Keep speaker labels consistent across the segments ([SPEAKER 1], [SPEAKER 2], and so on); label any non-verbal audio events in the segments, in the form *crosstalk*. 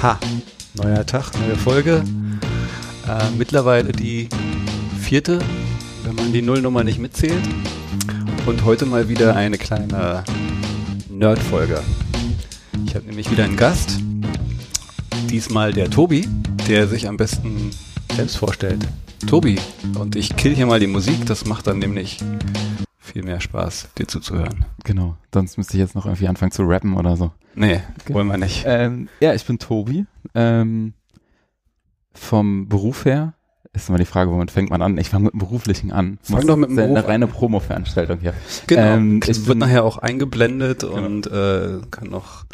[SPEAKER 1] Ha, neuer Tag, neue Folge. Äh, mittlerweile die vierte, wenn man die Nullnummer nicht mitzählt. Und heute mal wieder eine kleine Nerd-Folge. Ich habe nämlich wieder einen Gast. Diesmal der Tobi, der sich am besten selbst vorstellt. Tobi, und ich kill hier mal die Musik, das macht dann nämlich viel mehr Spaß, dir zuzuhören.
[SPEAKER 2] Genau, sonst müsste ich jetzt noch irgendwie anfangen zu rappen oder so.
[SPEAKER 1] Nee, wollen wir nicht.
[SPEAKER 2] Ähm, ja, ich bin Tobi. Ähm, vom Beruf her ist immer die Frage, womit fängt man an? Ich fange mit dem Beruflichen an.
[SPEAKER 1] Fang doch mit dem
[SPEAKER 2] Beruf eine reine Promo-Veranstaltung hier.
[SPEAKER 1] Genau,
[SPEAKER 2] Ähm,
[SPEAKER 1] ich wird
[SPEAKER 2] bin-
[SPEAKER 1] nachher auch eingeblendet und äh, kann noch.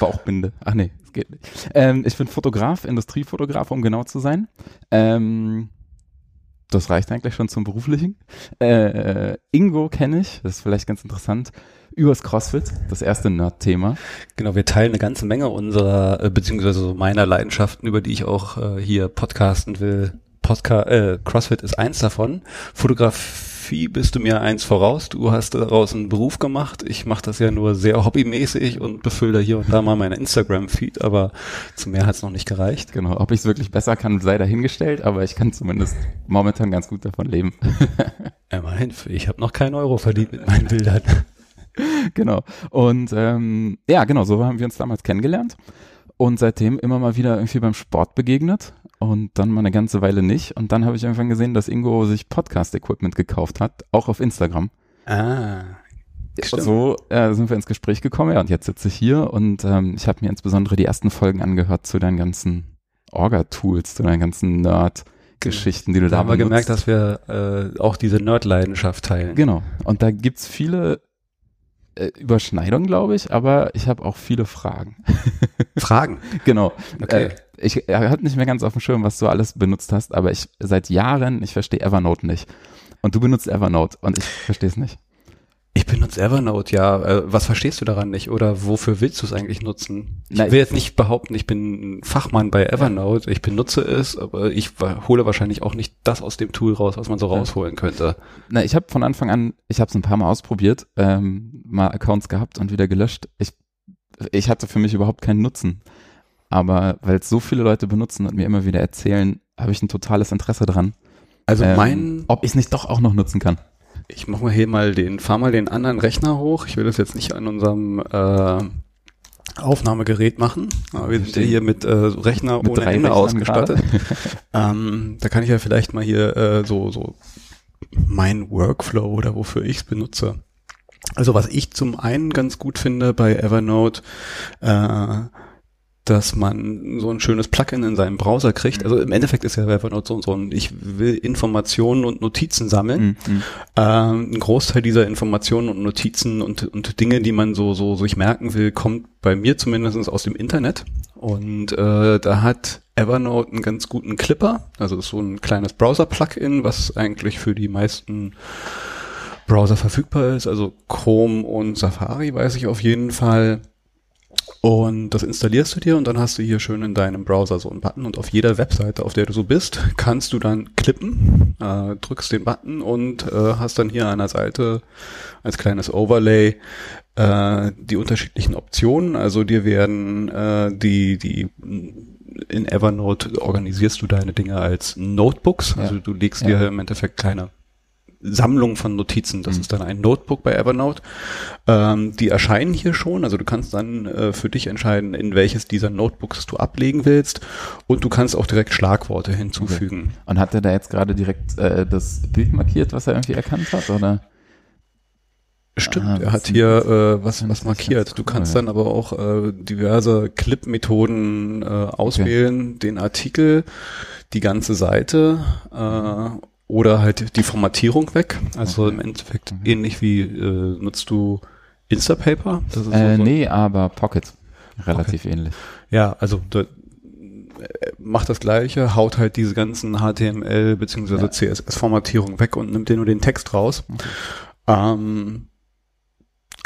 [SPEAKER 2] Bauchbinde. Ach nee, das geht nicht. Ähm, ich bin Fotograf, Industriefotograf, um genau zu sein. Ähm, das reicht eigentlich schon zum Beruflichen. Äh, Ingo kenne ich, das ist vielleicht ganz interessant, übers CrossFit, das erste Nerd-Thema.
[SPEAKER 1] Genau, wir teilen eine ganze Menge unserer, äh, beziehungsweise meiner Leidenschaften, über die ich auch äh, hier podcasten will. Podca äh, CrossFit ist eins davon. Fotografie bist du mir eins voraus. Du hast daraus einen Beruf gemacht. Ich mache das ja nur sehr hobbymäßig und befülle da hier und da mal meinen Instagram-Feed, aber zu mehr hat es noch nicht gereicht.
[SPEAKER 2] Genau, ob ich es wirklich besser kann, sei dahingestellt, aber ich kann zumindest momentan ganz gut davon leben. *laughs*
[SPEAKER 1] Immerhin, ich habe noch keinen Euro verdient mit meinen Bildern. *laughs*
[SPEAKER 2] genau. Und ähm, ja, genau, so haben wir uns damals kennengelernt und seitdem immer mal wieder irgendwie beim Sport begegnet und dann mal eine ganze Weile nicht. Und dann habe ich irgendwann gesehen, dass Ingo sich Podcast-Equipment gekauft hat, auch auf Instagram.
[SPEAKER 1] Ah, stimmt.
[SPEAKER 2] So äh, sind wir ins Gespräch gekommen, ja, und jetzt sitze ich hier und ähm, ich habe mir insbesondere die ersten Folgen angehört zu deinen ganzen Orga-Tools, zu deinen ganzen Nerd-Geschichten, die du
[SPEAKER 1] Da
[SPEAKER 2] da
[SPEAKER 1] haben wir gemerkt, dass wir äh, auch diese Nerd-Leidenschaft teilen.
[SPEAKER 2] Genau. Und da gibt's viele äh, Überschneidungen, glaube ich, aber ich habe auch viele Fragen. *laughs*
[SPEAKER 1] Fragen.
[SPEAKER 2] genau.
[SPEAKER 1] Okay.
[SPEAKER 2] Äh, ich er hat nicht mehr ganz auf dem Schirm, was du alles benutzt hast, aber ich seit Jahren, ich verstehe Evernote nicht. Und du benutzt Evernote und ich verstehe es nicht.
[SPEAKER 1] Ich benutze Evernote, ja. Äh, was verstehst du daran nicht? Oder wofür willst du es eigentlich nutzen? Ich will jetzt nicht behaupten, ich bin ein Fachmann bei Evernote. Ich benutze es, aber ich hole wahrscheinlich auch nicht das aus dem Tool raus, was man so rausholen könnte.
[SPEAKER 2] Na, ich habe von Anfang an, ich habe es ein paar Mal ausprobiert, ähm, mal Accounts gehabt und wieder gelöscht. Ich, ich hatte für mich überhaupt keinen Nutzen. Aber weil es so viele Leute benutzen und mir immer wieder erzählen, habe ich ein totales Interesse dran.
[SPEAKER 1] Also
[SPEAKER 2] ähm,
[SPEAKER 1] mein,
[SPEAKER 2] ob ich es nicht doch auch noch nutzen kann.
[SPEAKER 1] ich mach mal hier mal den, fahr mal den anderen Rechner hoch. Ich will das jetzt nicht an unserem äh, Aufnahmegerät machen. Aber wir sind ja hier mit äh, Rechner
[SPEAKER 2] Mit
[SPEAKER 1] ohne
[SPEAKER 2] drei
[SPEAKER 1] Ende
[SPEAKER 2] Rechnern
[SPEAKER 1] ausgestattet. *laughs* ähm, da kann ich ja vielleicht mal hier äh, so, so mein Workflow oder wofür ich es benutze. Also was ich zum einen ganz gut finde bei Evernote, äh, dass man so ein schönes Plugin in seinem Browser kriegt. Also im Endeffekt ist ja Evernote so, so ein, ich will Informationen und Notizen sammeln.
[SPEAKER 2] Mhm.
[SPEAKER 1] Ähm, ein Großteil dieser Informationen und Notizen und, und Dinge, die man so, so sich merken will, kommt bei mir zumindest aus dem Internet. Und äh, da hat Evernote einen ganz guten Clipper. Also ist so ein kleines Browser-Plugin, was eigentlich für die meisten Browser verfügbar ist. Also Chrome und Safari weiß ich auf jeden Fall. Und das installierst du dir und dann hast du hier schön in deinem Browser so einen Button und auf jeder Webseite, auf der du so bist, *laughs* kannst du dann klippen, äh, drückst den Button und äh, hast dann hier an der Seite als kleines Overlay äh, die unterschiedlichen Optionen. Also dir werden äh, die, die in Evernote organisierst du deine Dinge als Notebooks. Also
[SPEAKER 2] Ja.
[SPEAKER 1] du legst
[SPEAKER 2] Ja.
[SPEAKER 1] dir im Endeffekt kleine Sammlung von Notizen. Das
[SPEAKER 2] Mhm.
[SPEAKER 1] ist dann ein Notebook bei Evernote. Ähm, die erscheinen hier schon. Also du kannst dann äh, für dich entscheiden, in welches dieser Notebooks du ablegen willst. Und du kannst auch direkt Schlagworte hinzufügen.
[SPEAKER 2] Und hat er da jetzt gerade direkt äh, das Bild markiert, was er irgendwie erkannt hat? Oder?
[SPEAKER 1] Stimmt,
[SPEAKER 2] Ah,
[SPEAKER 1] er hat hier äh, was, was markiert. Du
[SPEAKER 2] cool,
[SPEAKER 1] kannst
[SPEAKER 2] ja.
[SPEAKER 1] dann aber auch äh, diverse Clip-Methoden äh, auswählen, den Artikel, die ganze Seite äh, oder halt die Formatierung weg. Also im Endeffekt
[SPEAKER 2] Okay.
[SPEAKER 1] ähnlich wie äh, nutzt du Instapaper? Das ist
[SPEAKER 2] Äh,
[SPEAKER 1] so-
[SPEAKER 2] nee, aber Pocket. Relativ ähnlich.
[SPEAKER 1] Ja, also da, äh, macht das gleiche, haut halt diese ganzen HTML bzw.
[SPEAKER 2] Ja.
[SPEAKER 1] CSS-Formatierung weg und nimmt dir nur den Text raus.
[SPEAKER 2] Okay.
[SPEAKER 1] Ähm,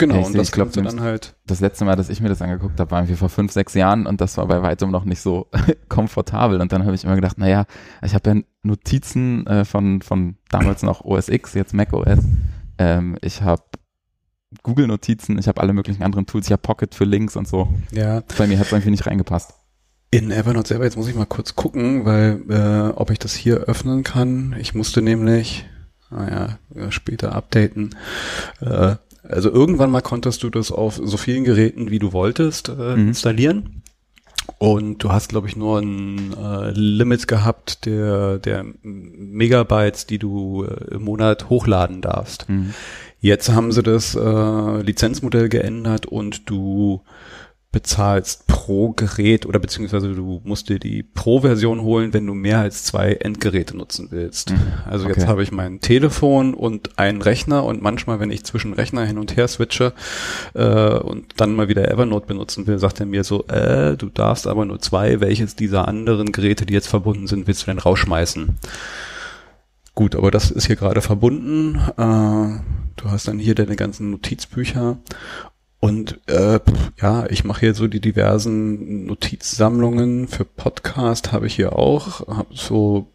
[SPEAKER 1] genau,
[SPEAKER 2] Ja, ich
[SPEAKER 1] und das
[SPEAKER 2] ich glaub,
[SPEAKER 1] dann halt.
[SPEAKER 2] Das letzte Mal, dass ich mir das angeguckt habe, war irgendwie vor fünf, sechs Jahren und das war bei weitem noch nicht so *laughs* komfortabel. Und dann habe ich immer gedacht, naja, ich habe ja Notizen äh, von, von damals noch OS X, jetzt Mac OS. Ähm, ich habe Google-Notizen, ich habe alle möglichen anderen Tools, ich habe Pocket für Links und so.
[SPEAKER 1] Ja,
[SPEAKER 2] Bei mir hat es irgendwie nicht reingepasst.
[SPEAKER 1] In Evernote selber, jetzt muss ich mal kurz gucken, weil äh, ob ich das hier öffnen kann. Ich musste nämlich, naja, später updaten. Äh, also irgendwann mal konntest du das auf so vielen Geräten, wie du wolltest, äh, mhm. installieren. Und du hast, glaube ich, nur ein äh, Limit gehabt der, der Megabytes, die du äh, im Monat hochladen darfst. Mhm. Jetzt haben sie das äh, Lizenzmodell geändert und du bezahlst pro Gerät oder beziehungsweise du musst dir die Pro-Version holen, wenn du mehr als zwei Endgeräte nutzen willst. Mhm. Also okay. jetzt habe ich mein Telefon und einen Rechner und manchmal, wenn ich zwischen Rechner hin und her switche äh, und dann mal wieder Evernote benutzen will, sagt er mir so, äh, du darfst aber nur zwei, welches dieser anderen Geräte, die jetzt verbunden sind, willst du denn rausschmeißen? Gut, aber das ist hier gerade verbunden. Äh, du hast dann hier deine ganzen Notizbücher und äh, ja, ich mache hier so die diversen Notizsammlungen für Podcast habe ich hier auch. Hab so,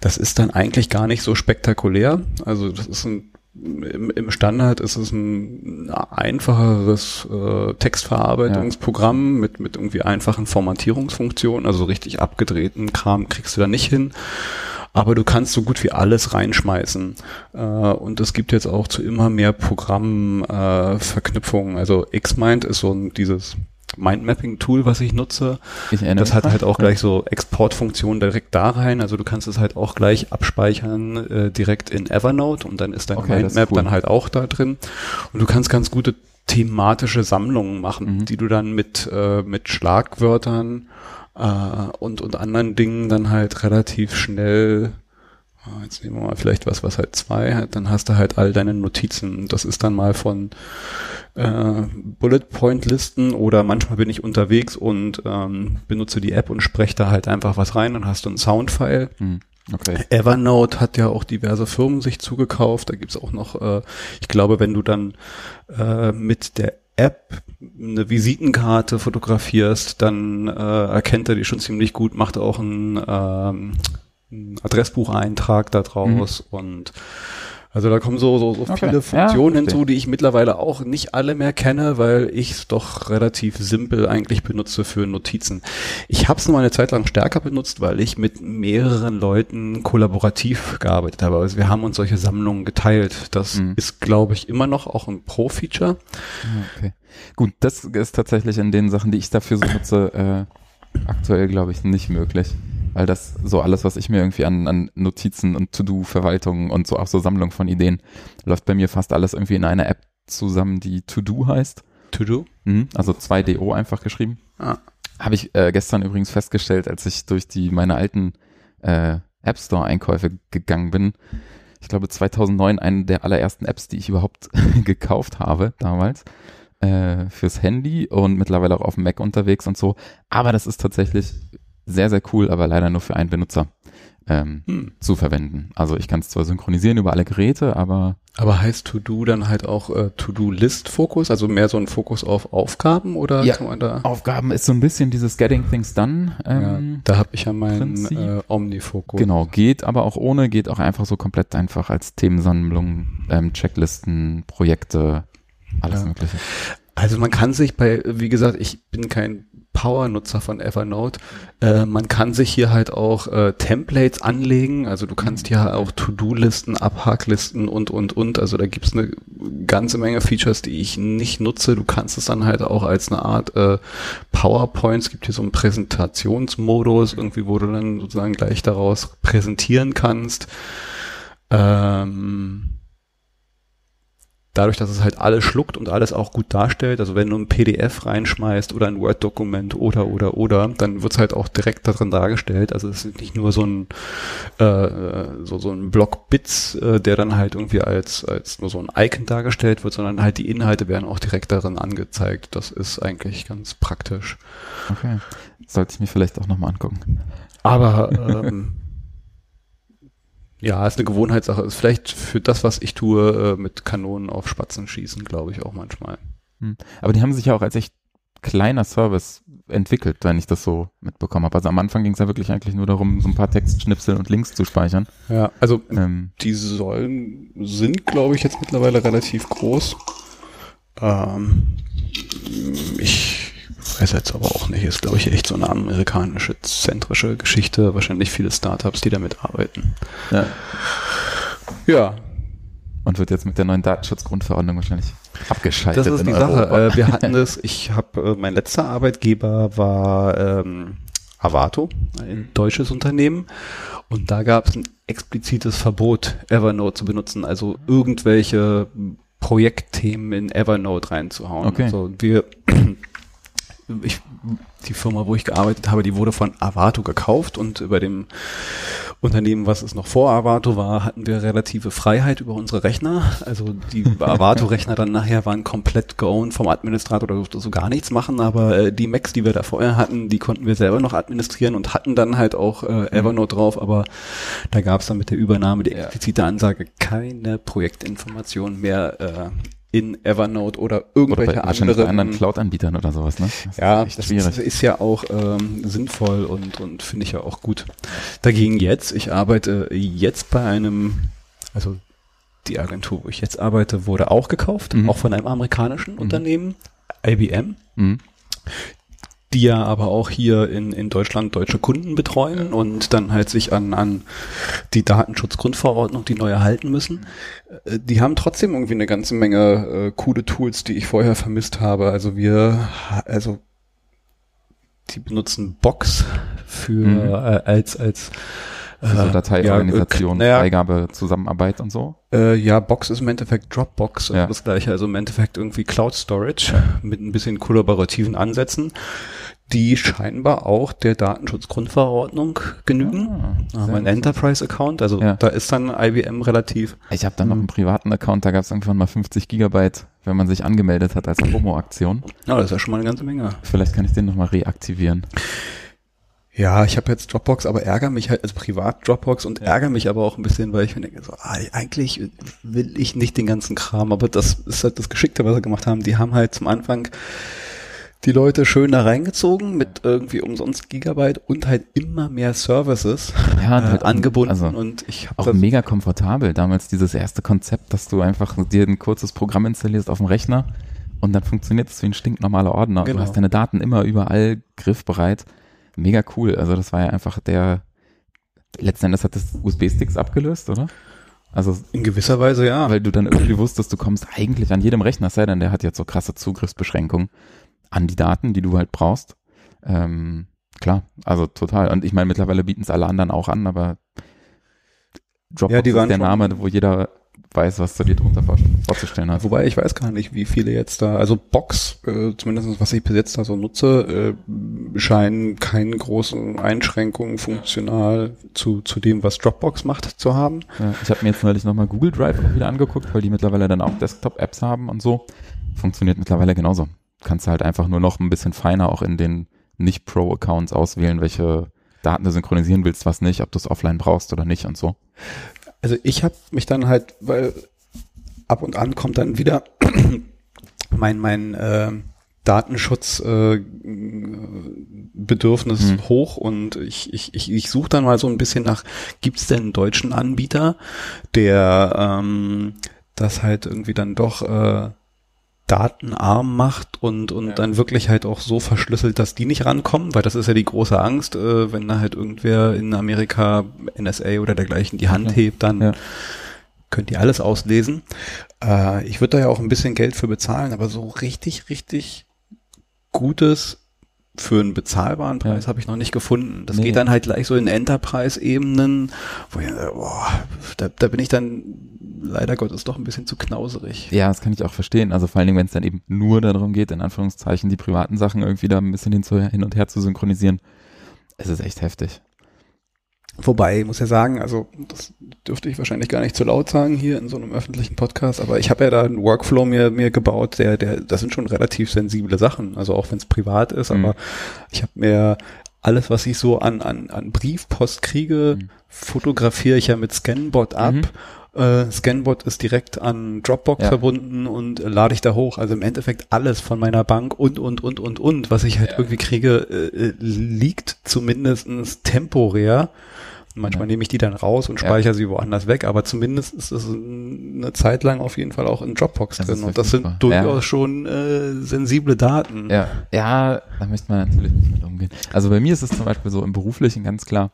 [SPEAKER 1] das ist dann eigentlich gar nicht so spektakulär. Also das ist ein im, im Standard ist es ein einfacheres äh, Textverarbeitungsprogramm ja. mit, mit irgendwie einfachen Formatierungsfunktionen, also richtig abgedrehten Kram kriegst du da nicht hin aber du kannst so gut wie alles reinschmeißen. Äh, und es gibt jetzt auch zu immer mehr Programmverknüpfungen. Äh, also Xmind ist so ein, dieses Mindmapping-Tool, was ich nutze. Ich das hat halt auch gleich so Exportfunktionen direkt da rein. Also du kannst es halt auch gleich abspeichern äh, direkt in Evernote und dann ist dein okay, Mindmap cool. dann halt auch da drin. Und du kannst ganz gute thematische Sammlungen machen, mhm. die du dann mit, äh, mit Schlagwörtern äh, und, und anderen Dingen dann halt relativ schnell ah, Jetzt nehmen wir mal vielleicht was, was halt zwei hat, dann hast du halt all deine Notizen. Das ist dann mal von äh, Bullet Point Listen oder manchmal bin ich unterwegs und ähm, benutze die App und spreche da halt einfach was rein und hast du ein Soundfile. Hm. Okay. Evernote hat ja auch diverse Firmen sich zugekauft. Da gibt's auch noch, äh, ich glaube, wenn du dann äh, mit der App eine Visitenkarte fotografierst, dann äh, erkennt er die schon ziemlich gut, macht auch einen, ähm, einen Adressbucheintrag da draus mhm. und also da kommen so, so, so okay. viele Funktionen ja, hinzu, die ich mittlerweile auch nicht alle mehr kenne, weil ich es doch relativ simpel eigentlich benutze für Notizen. Ich habe es nur eine Zeit lang stärker benutzt, weil ich mit mehreren Leuten kollaborativ gearbeitet habe. Also wir haben uns solche Sammlungen geteilt. Das mhm. ist, glaube ich, immer noch auch ein Pro-Feature.
[SPEAKER 2] Okay. Gut, das ist tatsächlich in den Sachen, die ich dafür so nutze, äh, aktuell, glaube ich, nicht möglich weil das so alles, was ich mir irgendwie an, an Notizen und To-Do-Verwaltung und so auch so Sammlung von Ideen, läuft bei mir fast alles irgendwie in einer App zusammen, die To-Do heißt.
[SPEAKER 1] To-Do?
[SPEAKER 2] Mhm, also 2DO einfach geschrieben. Ah. Habe ich äh, gestern übrigens festgestellt, als ich durch die meine alten äh, App Store Einkäufe gegangen bin. Ich glaube 2009 eine der allerersten Apps, die ich überhaupt *laughs* gekauft habe damals äh, fürs Handy und mittlerweile auch auf dem Mac unterwegs und so. Aber das ist tatsächlich sehr, sehr cool, aber leider nur für einen Benutzer ähm, hm. zu verwenden. Also ich kann es zwar synchronisieren über alle Geräte, aber
[SPEAKER 1] aber heißt To-Do dann halt auch äh, To-Do-List-Fokus, also mehr so ein Fokus auf Aufgaben oder
[SPEAKER 2] ja, kann man da? Aufgaben ist so ein bisschen dieses Getting Things Done.
[SPEAKER 1] Ähm, ja, da habe ich ja meinen äh, Omni-Fokus.
[SPEAKER 2] Genau, geht aber auch ohne, geht auch einfach so komplett einfach als Themensammlung, ähm, Checklisten, Projekte, alles ja. Mögliche.
[SPEAKER 1] Also man kann sich bei, wie gesagt, ich bin kein Power-Nutzer von Evernote. Äh, man kann sich hier halt auch äh, Templates anlegen. Also du kannst hier auch To-Do-Listen, Abhaklisten und, und, und. Also da gibt's eine ganze Menge Features, die ich nicht nutze. Du kannst es dann halt auch als eine Art äh, PowerPoint. Es gibt hier so einen Präsentationsmodus, irgendwie, wo du dann sozusagen gleich daraus präsentieren kannst. Ähm, dadurch, dass es halt alles schluckt und alles auch gut darstellt, also wenn du ein PDF reinschmeißt oder ein Word-Dokument oder oder oder, dann wird's halt auch direkt darin dargestellt. Also es ist nicht nur so ein äh, so, so ein Block Bits, äh, der dann halt irgendwie als, als nur so ein Icon dargestellt wird, sondern halt die Inhalte werden auch direkt darin angezeigt. Das ist eigentlich ganz praktisch.
[SPEAKER 2] Okay. Sollte ich mir vielleicht auch nochmal angucken.
[SPEAKER 1] Aber ähm, Ja, ist eine Gewohnheitssache. Ist vielleicht für das, was ich tue, äh, mit Kanonen auf Spatzen schießen, glaube ich auch manchmal.
[SPEAKER 2] Hm. Aber die haben sich ja auch als echt kleiner Service entwickelt, wenn ich das so mitbekommen habe. Also am Anfang ging es ja wirklich eigentlich nur darum, so ein paar Textschnipsel und Links zu speichern.
[SPEAKER 1] Ja, also ähm, die sollen sind, glaube ich, jetzt mittlerweile relativ groß. Ähm, ich weiß jetzt aber auch nicht. Ist, glaube ich, echt so eine amerikanische, zentrische Geschichte. Wahrscheinlich viele Startups, die damit arbeiten.
[SPEAKER 2] Ja.
[SPEAKER 1] Ja,
[SPEAKER 2] Und wird jetzt mit der neuen Datenschutzgrundverordnung wahrscheinlich abgeschaltet.
[SPEAKER 1] das ist
[SPEAKER 2] in
[SPEAKER 1] die
[SPEAKER 2] Europa.
[SPEAKER 1] Sache. Äh, wir hatten *laughs* das, ich habe, äh, mein letzter Arbeitgeber war ähm, Avato, ein deutsches Unternehmen. Und da gab es ein explizites Verbot, Evernote zu benutzen, also irgendwelche Projektthemen in Evernote reinzuhauen.
[SPEAKER 2] Okay.
[SPEAKER 1] Also wir, ich, die Firma, wo ich gearbeitet habe, die wurde von Avato gekauft und über dem Unternehmen, was es noch vor Avato war, hatten wir relative Freiheit über unsere Rechner. Also die *laughs* Avato-Rechner dann nachher waren komplett geowned vom Administrator, da durfte so gar nichts machen, aber äh, die Macs, die wir da vorher hatten, die konnten wir selber noch administrieren und hatten dann halt auch äh, Evernote drauf, aber da gab es dann mit der Übernahme die explizite Ansage, keine Projektinformationen mehr äh, in Evernote oder
[SPEAKER 2] Oder
[SPEAKER 1] irgendwelche
[SPEAKER 2] wahrscheinlich bei
[SPEAKER 1] anderen
[SPEAKER 2] anderen Cloud-Anbietern oder sowas, ne? Das
[SPEAKER 1] ja,
[SPEAKER 2] ist
[SPEAKER 1] das ist, ist ja auch ähm, sinnvoll und, und finde ich ja auch gut. Dagegen jetzt, ich arbeite jetzt bei einem, also die Agentur, wo ich jetzt arbeite, wurde auch gekauft,
[SPEAKER 2] Mhm.
[SPEAKER 1] auch von einem amerikanischen Unternehmen, IBM,
[SPEAKER 2] Mhm.
[SPEAKER 1] Die ja aber auch hier in, in Deutschland deutsche Kunden betreuen und dann halt sich an, an die Datenschutzgrundverordnung, die neu erhalten müssen. Äh, Die haben trotzdem irgendwie eine ganze Menge äh, coole Tools, die ich vorher vermisst habe. Also wir, also die benutzen Box für
[SPEAKER 2] Mhm.
[SPEAKER 1] äh, als als
[SPEAKER 2] Also Dateiorganisation,
[SPEAKER 1] ja, äh,
[SPEAKER 2] Freigabe, Zusammenarbeit und so.
[SPEAKER 1] äh, ja, Box ist im Endeffekt Dropbox, also
[SPEAKER 2] Ja.
[SPEAKER 1] das gleiche, also im Endeffekt irgendwie Cloud Storage mit ein bisschen kollaborativen Ansätzen, die scheinbar auch der Datenschutzgrundverordnung genügen.
[SPEAKER 2] Ah,
[SPEAKER 1] haben einen Enterprise-Account, also
[SPEAKER 2] Ja.
[SPEAKER 1] da ist dann IBM relativ.
[SPEAKER 2] Ich habe dann noch einen privaten Account, da gab es irgendwann mal 50 Gigabyte, wenn man sich angemeldet hat als Promo-Aktion.
[SPEAKER 1] Ja, das ist ja schon mal eine ganze Menge.
[SPEAKER 2] Vielleicht kann ich den nochmal reaktivieren.
[SPEAKER 1] Ja, ich habe jetzt Dropbox, aber ärgere mich halt als privat Dropbox und ärgere mich aber auch ein bisschen, weil ich mir denke, so, ah, eigentlich will ich nicht den ganzen Kram, aber das ist halt das Geschickte, was sie gemacht haben. Die haben halt zum Anfang die Leute schön da reingezogen mit irgendwie umsonst Gigabyte und halt immer mehr Services
[SPEAKER 2] Ja, und
[SPEAKER 1] äh,
[SPEAKER 2] halt auch-
[SPEAKER 1] angebunden
[SPEAKER 2] also
[SPEAKER 1] und ich
[SPEAKER 2] Auch mega komfortabel. Damals dieses erste Konzept, dass du einfach dir ein kurzes Programm installierst auf dem Rechner und dann funktioniert es wie ein stinknormaler Ordner.
[SPEAKER 1] Genau.
[SPEAKER 2] Du hast deine Daten immer überall griffbereit. Mega cool. Also das war ja einfach der, letzten Endes hat das USB-Sticks abgelöst, oder? Also,
[SPEAKER 1] in gewisser Weise ja.
[SPEAKER 2] weil du dann irgendwie wusstest, du kommst eigentlich an jedem Rechner, sei denn, der hat jetzt so krasse Zugriffsbeschränkungen an die Daten, die du halt brauchst. Ähm, klar, also total. Und ich meine, mittlerweile bieten es alle anderen auch an, aber Dropbox
[SPEAKER 1] Ja,
[SPEAKER 2] ist der Name, wo jeder weiß, was du dir drunter vor- vorzustellen hast.
[SPEAKER 1] Wobei ich weiß gar nicht, wie viele jetzt da, also Box, äh, zumindest was ich bis jetzt da so nutze, äh, scheinen keine großen Einschränkungen funktional zu, zu dem, was Dropbox macht, zu haben.
[SPEAKER 2] Ja, ich habe mir jetzt neulich nochmal Google Drive auch wieder angeguckt, weil die mittlerweile dann auch Desktop-Apps haben und so. Funktioniert mittlerweile genauso. Kannst halt einfach nur noch ein bisschen feiner auch in den Nicht-Pro-Accounts auswählen, welche Daten du synchronisieren willst, was nicht, ob du es offline brauchst oder nicht und so.
[SPEAKER 1] Also ich habe mich dann halt, weil ab und an kommt dann wieder *clears throat* mein mein äh, Datenschutz äh, Bedürfnis
[SPEAKER 2] Hm.
[SPEAKER 1] hoch und ich ich ich, ich suche dann mal so ein bisschen nach gibt's denn einen deutschen Anbieter, der ähm, das halt irgendwie dann doch äh, datenarm macht und und
[SPEAKER 2] Ja.
[SPEAKER 1] dann wirklich halt auch so verschlüsselt, dass die nicht rankommen, weil das ist ja die große Angst, äh, wenn da halt irgendwer in Amerika NSA oder dergleichen die Hand
[SPEAKER 2] Ja.
[SPEAKER 1] hebt, dann
[SPEAKER 2] Ja.
[SPEAKER 1] könnt ihr alles auslesen. Äh, ich würde da ja auch ein bisschen Geld für bezahlen, aber so richtig, richtig gutes für einen bezahlbaren Preis
[SPEAKER 2] Ja.
[SPEAKER 1] habe ich noch nicht gefunden. Das
[SPEAKER 2] Nee.
[SPEAKER 1] geht dann halt gleich so in Enterprise-Ebenen, wo ich, boah, da, da bin ich dann leider Gottes doch ein bisschen zu knauserig.
[SPEAKER 2] Ja, das kann ich auch verstehen. Also vor allen Dingen, wenn es dann eben nur darum geht, in Anführungszeichen die privaten Sachen irgendwie da ein bisschen hin, zu, hin und her zu synchronisieren. Es ist echt heftig.
[SPEAKER 1] Wobei, ich muss ja sagen, also das dürfte ich wahrscheinlich gar nicht zu laut sagen hier in so einem öffentlichen Podcast, aber ich habe ja da einen Workflow mir, mir gebaut, der, der, das sind schon relativ sensible Sachen, also auch wenn es privat ist,
[SPEAKER 2] Mhm.
[SPEAKER 1] aber ich habe mir alles, was ich so an, an, an Briefpost kriege,
[SPEAKER 2] Mhm.
[SPEAKER 1] fotografiere ich ja mit Scanbot ab.
[SPEAKER 2] Mhm.
[SPEAKER 1] Äh, Scanbot ist direkt an Dropbox
[SPEAKER 2] Ja.
[SPEAKER 1] verbunden und äh, lade ich da hoch. Also im Endeffekt alles von meiner Bank und, und, und, und, und, was ich halt irgendwie kriege, äh, äh, liegt zumindestens temporär Manchmal ja. nehme ich die dann raus und speichere ja. sie woanders weg, aber zumindest ist es eine Zeit lang auf jeden Fall auch in Dropbox das drin. Und das sind durchaus ja. schon äh, sensible Daten.
[SPEAKER 2] Ja, ja, da müsste man natürlich nicht mit umgehen. Also bei mir ist es zum Beispiel so im Beruflichen ganz klar,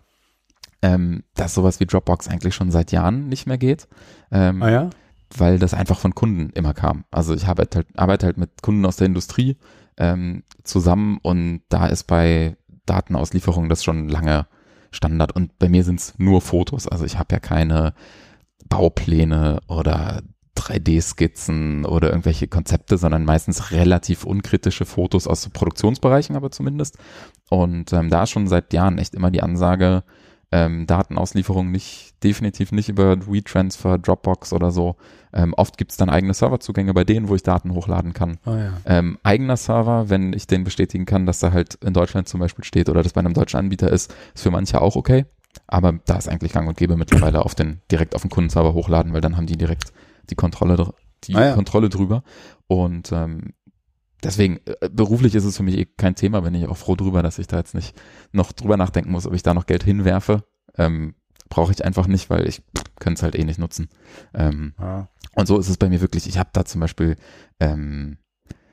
[SPEAKER 2] ähm, dass sowas wie Dropbox eigentlich schon seit Jahren nicht mehr geht. Ähm,
[SPEAKER 1] ah ja?
[SPEAKER 2] Weil das einfach von Kunden immer kam. Also ich arbeite halt, arbeite halt mit Kunden aus der Industrie ähm, zusammen und da ist bei Datenauslieferung das schon lange Standard. Und bei mir sind es nur Fotos. Also ich habe ja keine Baupläne oder 3D-Skizzen oder irgendwelche Konzepte, sondern meistens relativ unkritische Fotos aus Produktionsbereichen, aber zumindest. Und ähm, da ist schon seit Jahren echt immer die Ansage, ähm, Datenauslieferung nicht, definitiv nicht über WeTransfer, Dropbox oder so. Ähm, oft gibt's dann eigene Serverzugänge bei denen, wo ich Daten hochladen kann.
[SPEAKER 1] Oh ja.
[SPEAKER 2] ähm, eigener Server, wenn ich den bestätigen kann, dass er halt in Deutschland zum Beispiel steht oder das bei einem deutschen Anbieter ist, ist für manche auch okay. Aber da ist eigentlich gang und gäbe mittlerweile auf den, direkt auf den Kundenserver hochladen, weil dann haben die direkt die Kontrolle, die ah ja. Kontrolle drüber. Und ähm, deswegen, äh, beruflich ist es für mich eh kein Thema, bin ich auch froh drüber, dass ich da jetzt nicht noch drüber nachdenken muss, ob ich da noch Geld hinwerfe. Ähm, Brauche ich einfach nicht, weil ich könnte es halt eh nicht nutzen. Ähm, ah. Und so ist es bei mir wirklich. Ich habe da zum Beispiel, ähm,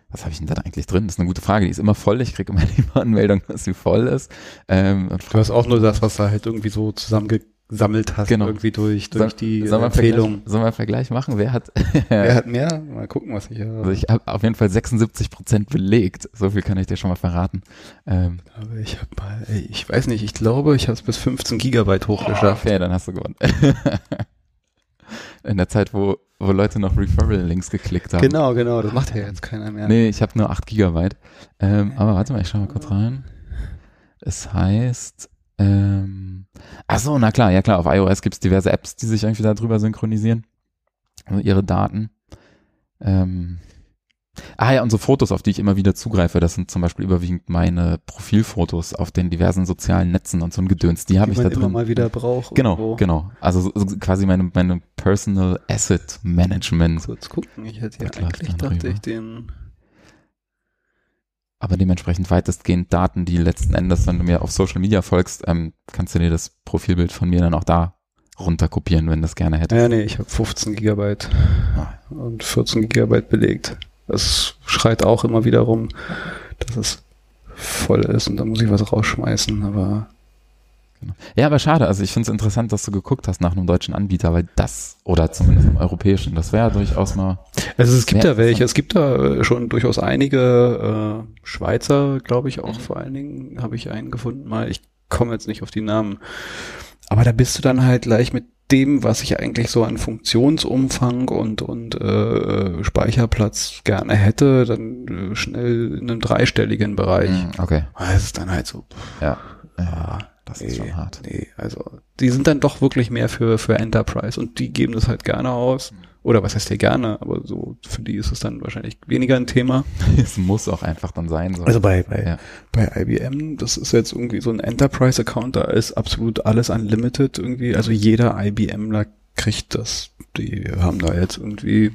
[SPEAKER 2] was habe ich denn da eigentlich drin? Das ist eine gute Frage. Die ist immer voll. Ich kriege immer *laughs* die Anmeldung, dass sie voll ist.
[SPEAKER 1] Ähm, du hast auch nur das, was da halt irgendwie so zusammenge gesammelt hast,
[SPEAKER 2] genau.
[SPEAKER 1] irgendwie durch, durch
[SPEAKER 2] so,
[SPEAKER 1] die
[SPEAKER 2] sollen Empfehlung. Sollen wir einen Vergleich machen? Wer hat,
[SPEAKER 1] wer hat mehr? Mal gucken, was ich habe.
[SPEAKER 2] Also ich habe auf jeden Fall 76 Prozent belegt. So viel kann ich dir schon mal verraten.
[SPEAKER 1] Ähm, aber ich habe mal, ich weiß nicht, ich glaube, ich habe es bis 15 Gigabyte hochgeschafft.
[SPEAKER 2] Oh, okay, dann hast du gewonnen. *laughs* In der Zeit, wo, wo Leute noch Referral-Links geklickt haben.
[SPEAKER 1] Genau, genau, das macht ja jetzt keiner mehr.
[SPEAKER 2] Nee, ich habe nur 8 Gigabyte. Ähm, aber warte mal, ich schau mal kurz rein. Es heißt, ähm, ach so, na klar, ja klar, auf iOS gibt's diverse Apps, die sich irgendwie darüber synchronisieren. Also ihre Daten. Ähm, ah ja, unsere Fotos, auf die ich immer wieder zugreife, das sind zum Beispiel überwiegend meine Profilfotos auf den diversen sozialen Netzen und so ein Gedöns. Die habe ich da drin.
[SPEAKER 1] Immer mal wieder braucht.
[SPEAKER 2] Genau, irgendwo. genau. Also so, so quasi meine, meine Personal Asset Management.
[SPEAKER 1] Kurz gucken, ich hätte ja eigentlich, dachte ich, den
[SPEAKER 2] aber dementsprechend weitestgehend Daten, die letzten Endes, wenn du mir auf Social Media folgst, ähm, kannst du dir das Profilbild von mir dann auch da runterkopieren, wenn du das gerne hättest.
[SPEAKER 1] Ja, nee, ich habe 15 Gigabyte ah. und 14 Gigabyte belegt. Das schreit auch immer wieder rum, dass es voll ist und da muss ich was rausschmeißen, aber
[SPEAKER 2] Genau. Ja, aber schade. Also ich finde es interessant, dass du geguckt hast nach einem deutschen Anbieter, weil das, oder zumindest einem europäischen, das wäre ja durchaus mal.
[SPEAKER 1] Also es gibt da welche, es gibt da äh, schon durchaus einige äh, Schweizer, glaube ich auch mhm. vor allen Dingen, habe ich einen gefunden mal. Ich komme jetzt nicht auf die Namen. Aber da bist du dann halt gleich mit dem, was ich eigentlich so an Funktionsumfang und und äh, Speicherplatz gerne hätte, dann äh, schnell in einem dreistelligen Bereich. Mhm,
[SPEAKER 2] okay.
[SPEAKER 1] Das ist dann halt so.
[SPEAKER 2] Ja. ja. Das nee, ist schon hart.
[SPEAKER 1] Nee, also die sind dann doch wirklich mehr für, für Enterprise und die geben das halt gerne aus. Oder was heißt hier gerne, aber so für die ist es dann wahrscheinlich weniger ein Thema. *laughs*
[SPEAKER 2] es muss auch einfach dann sein.
[SPEAKER 1] So. Also bei, bei, ja. bei IBM, das ist jetzt irgendwie so ein Enterprise-Account, da ist absolut alles unlimited irgendwie. Also jeder IBMler kriegt das. Die haben da jetzt irgendwie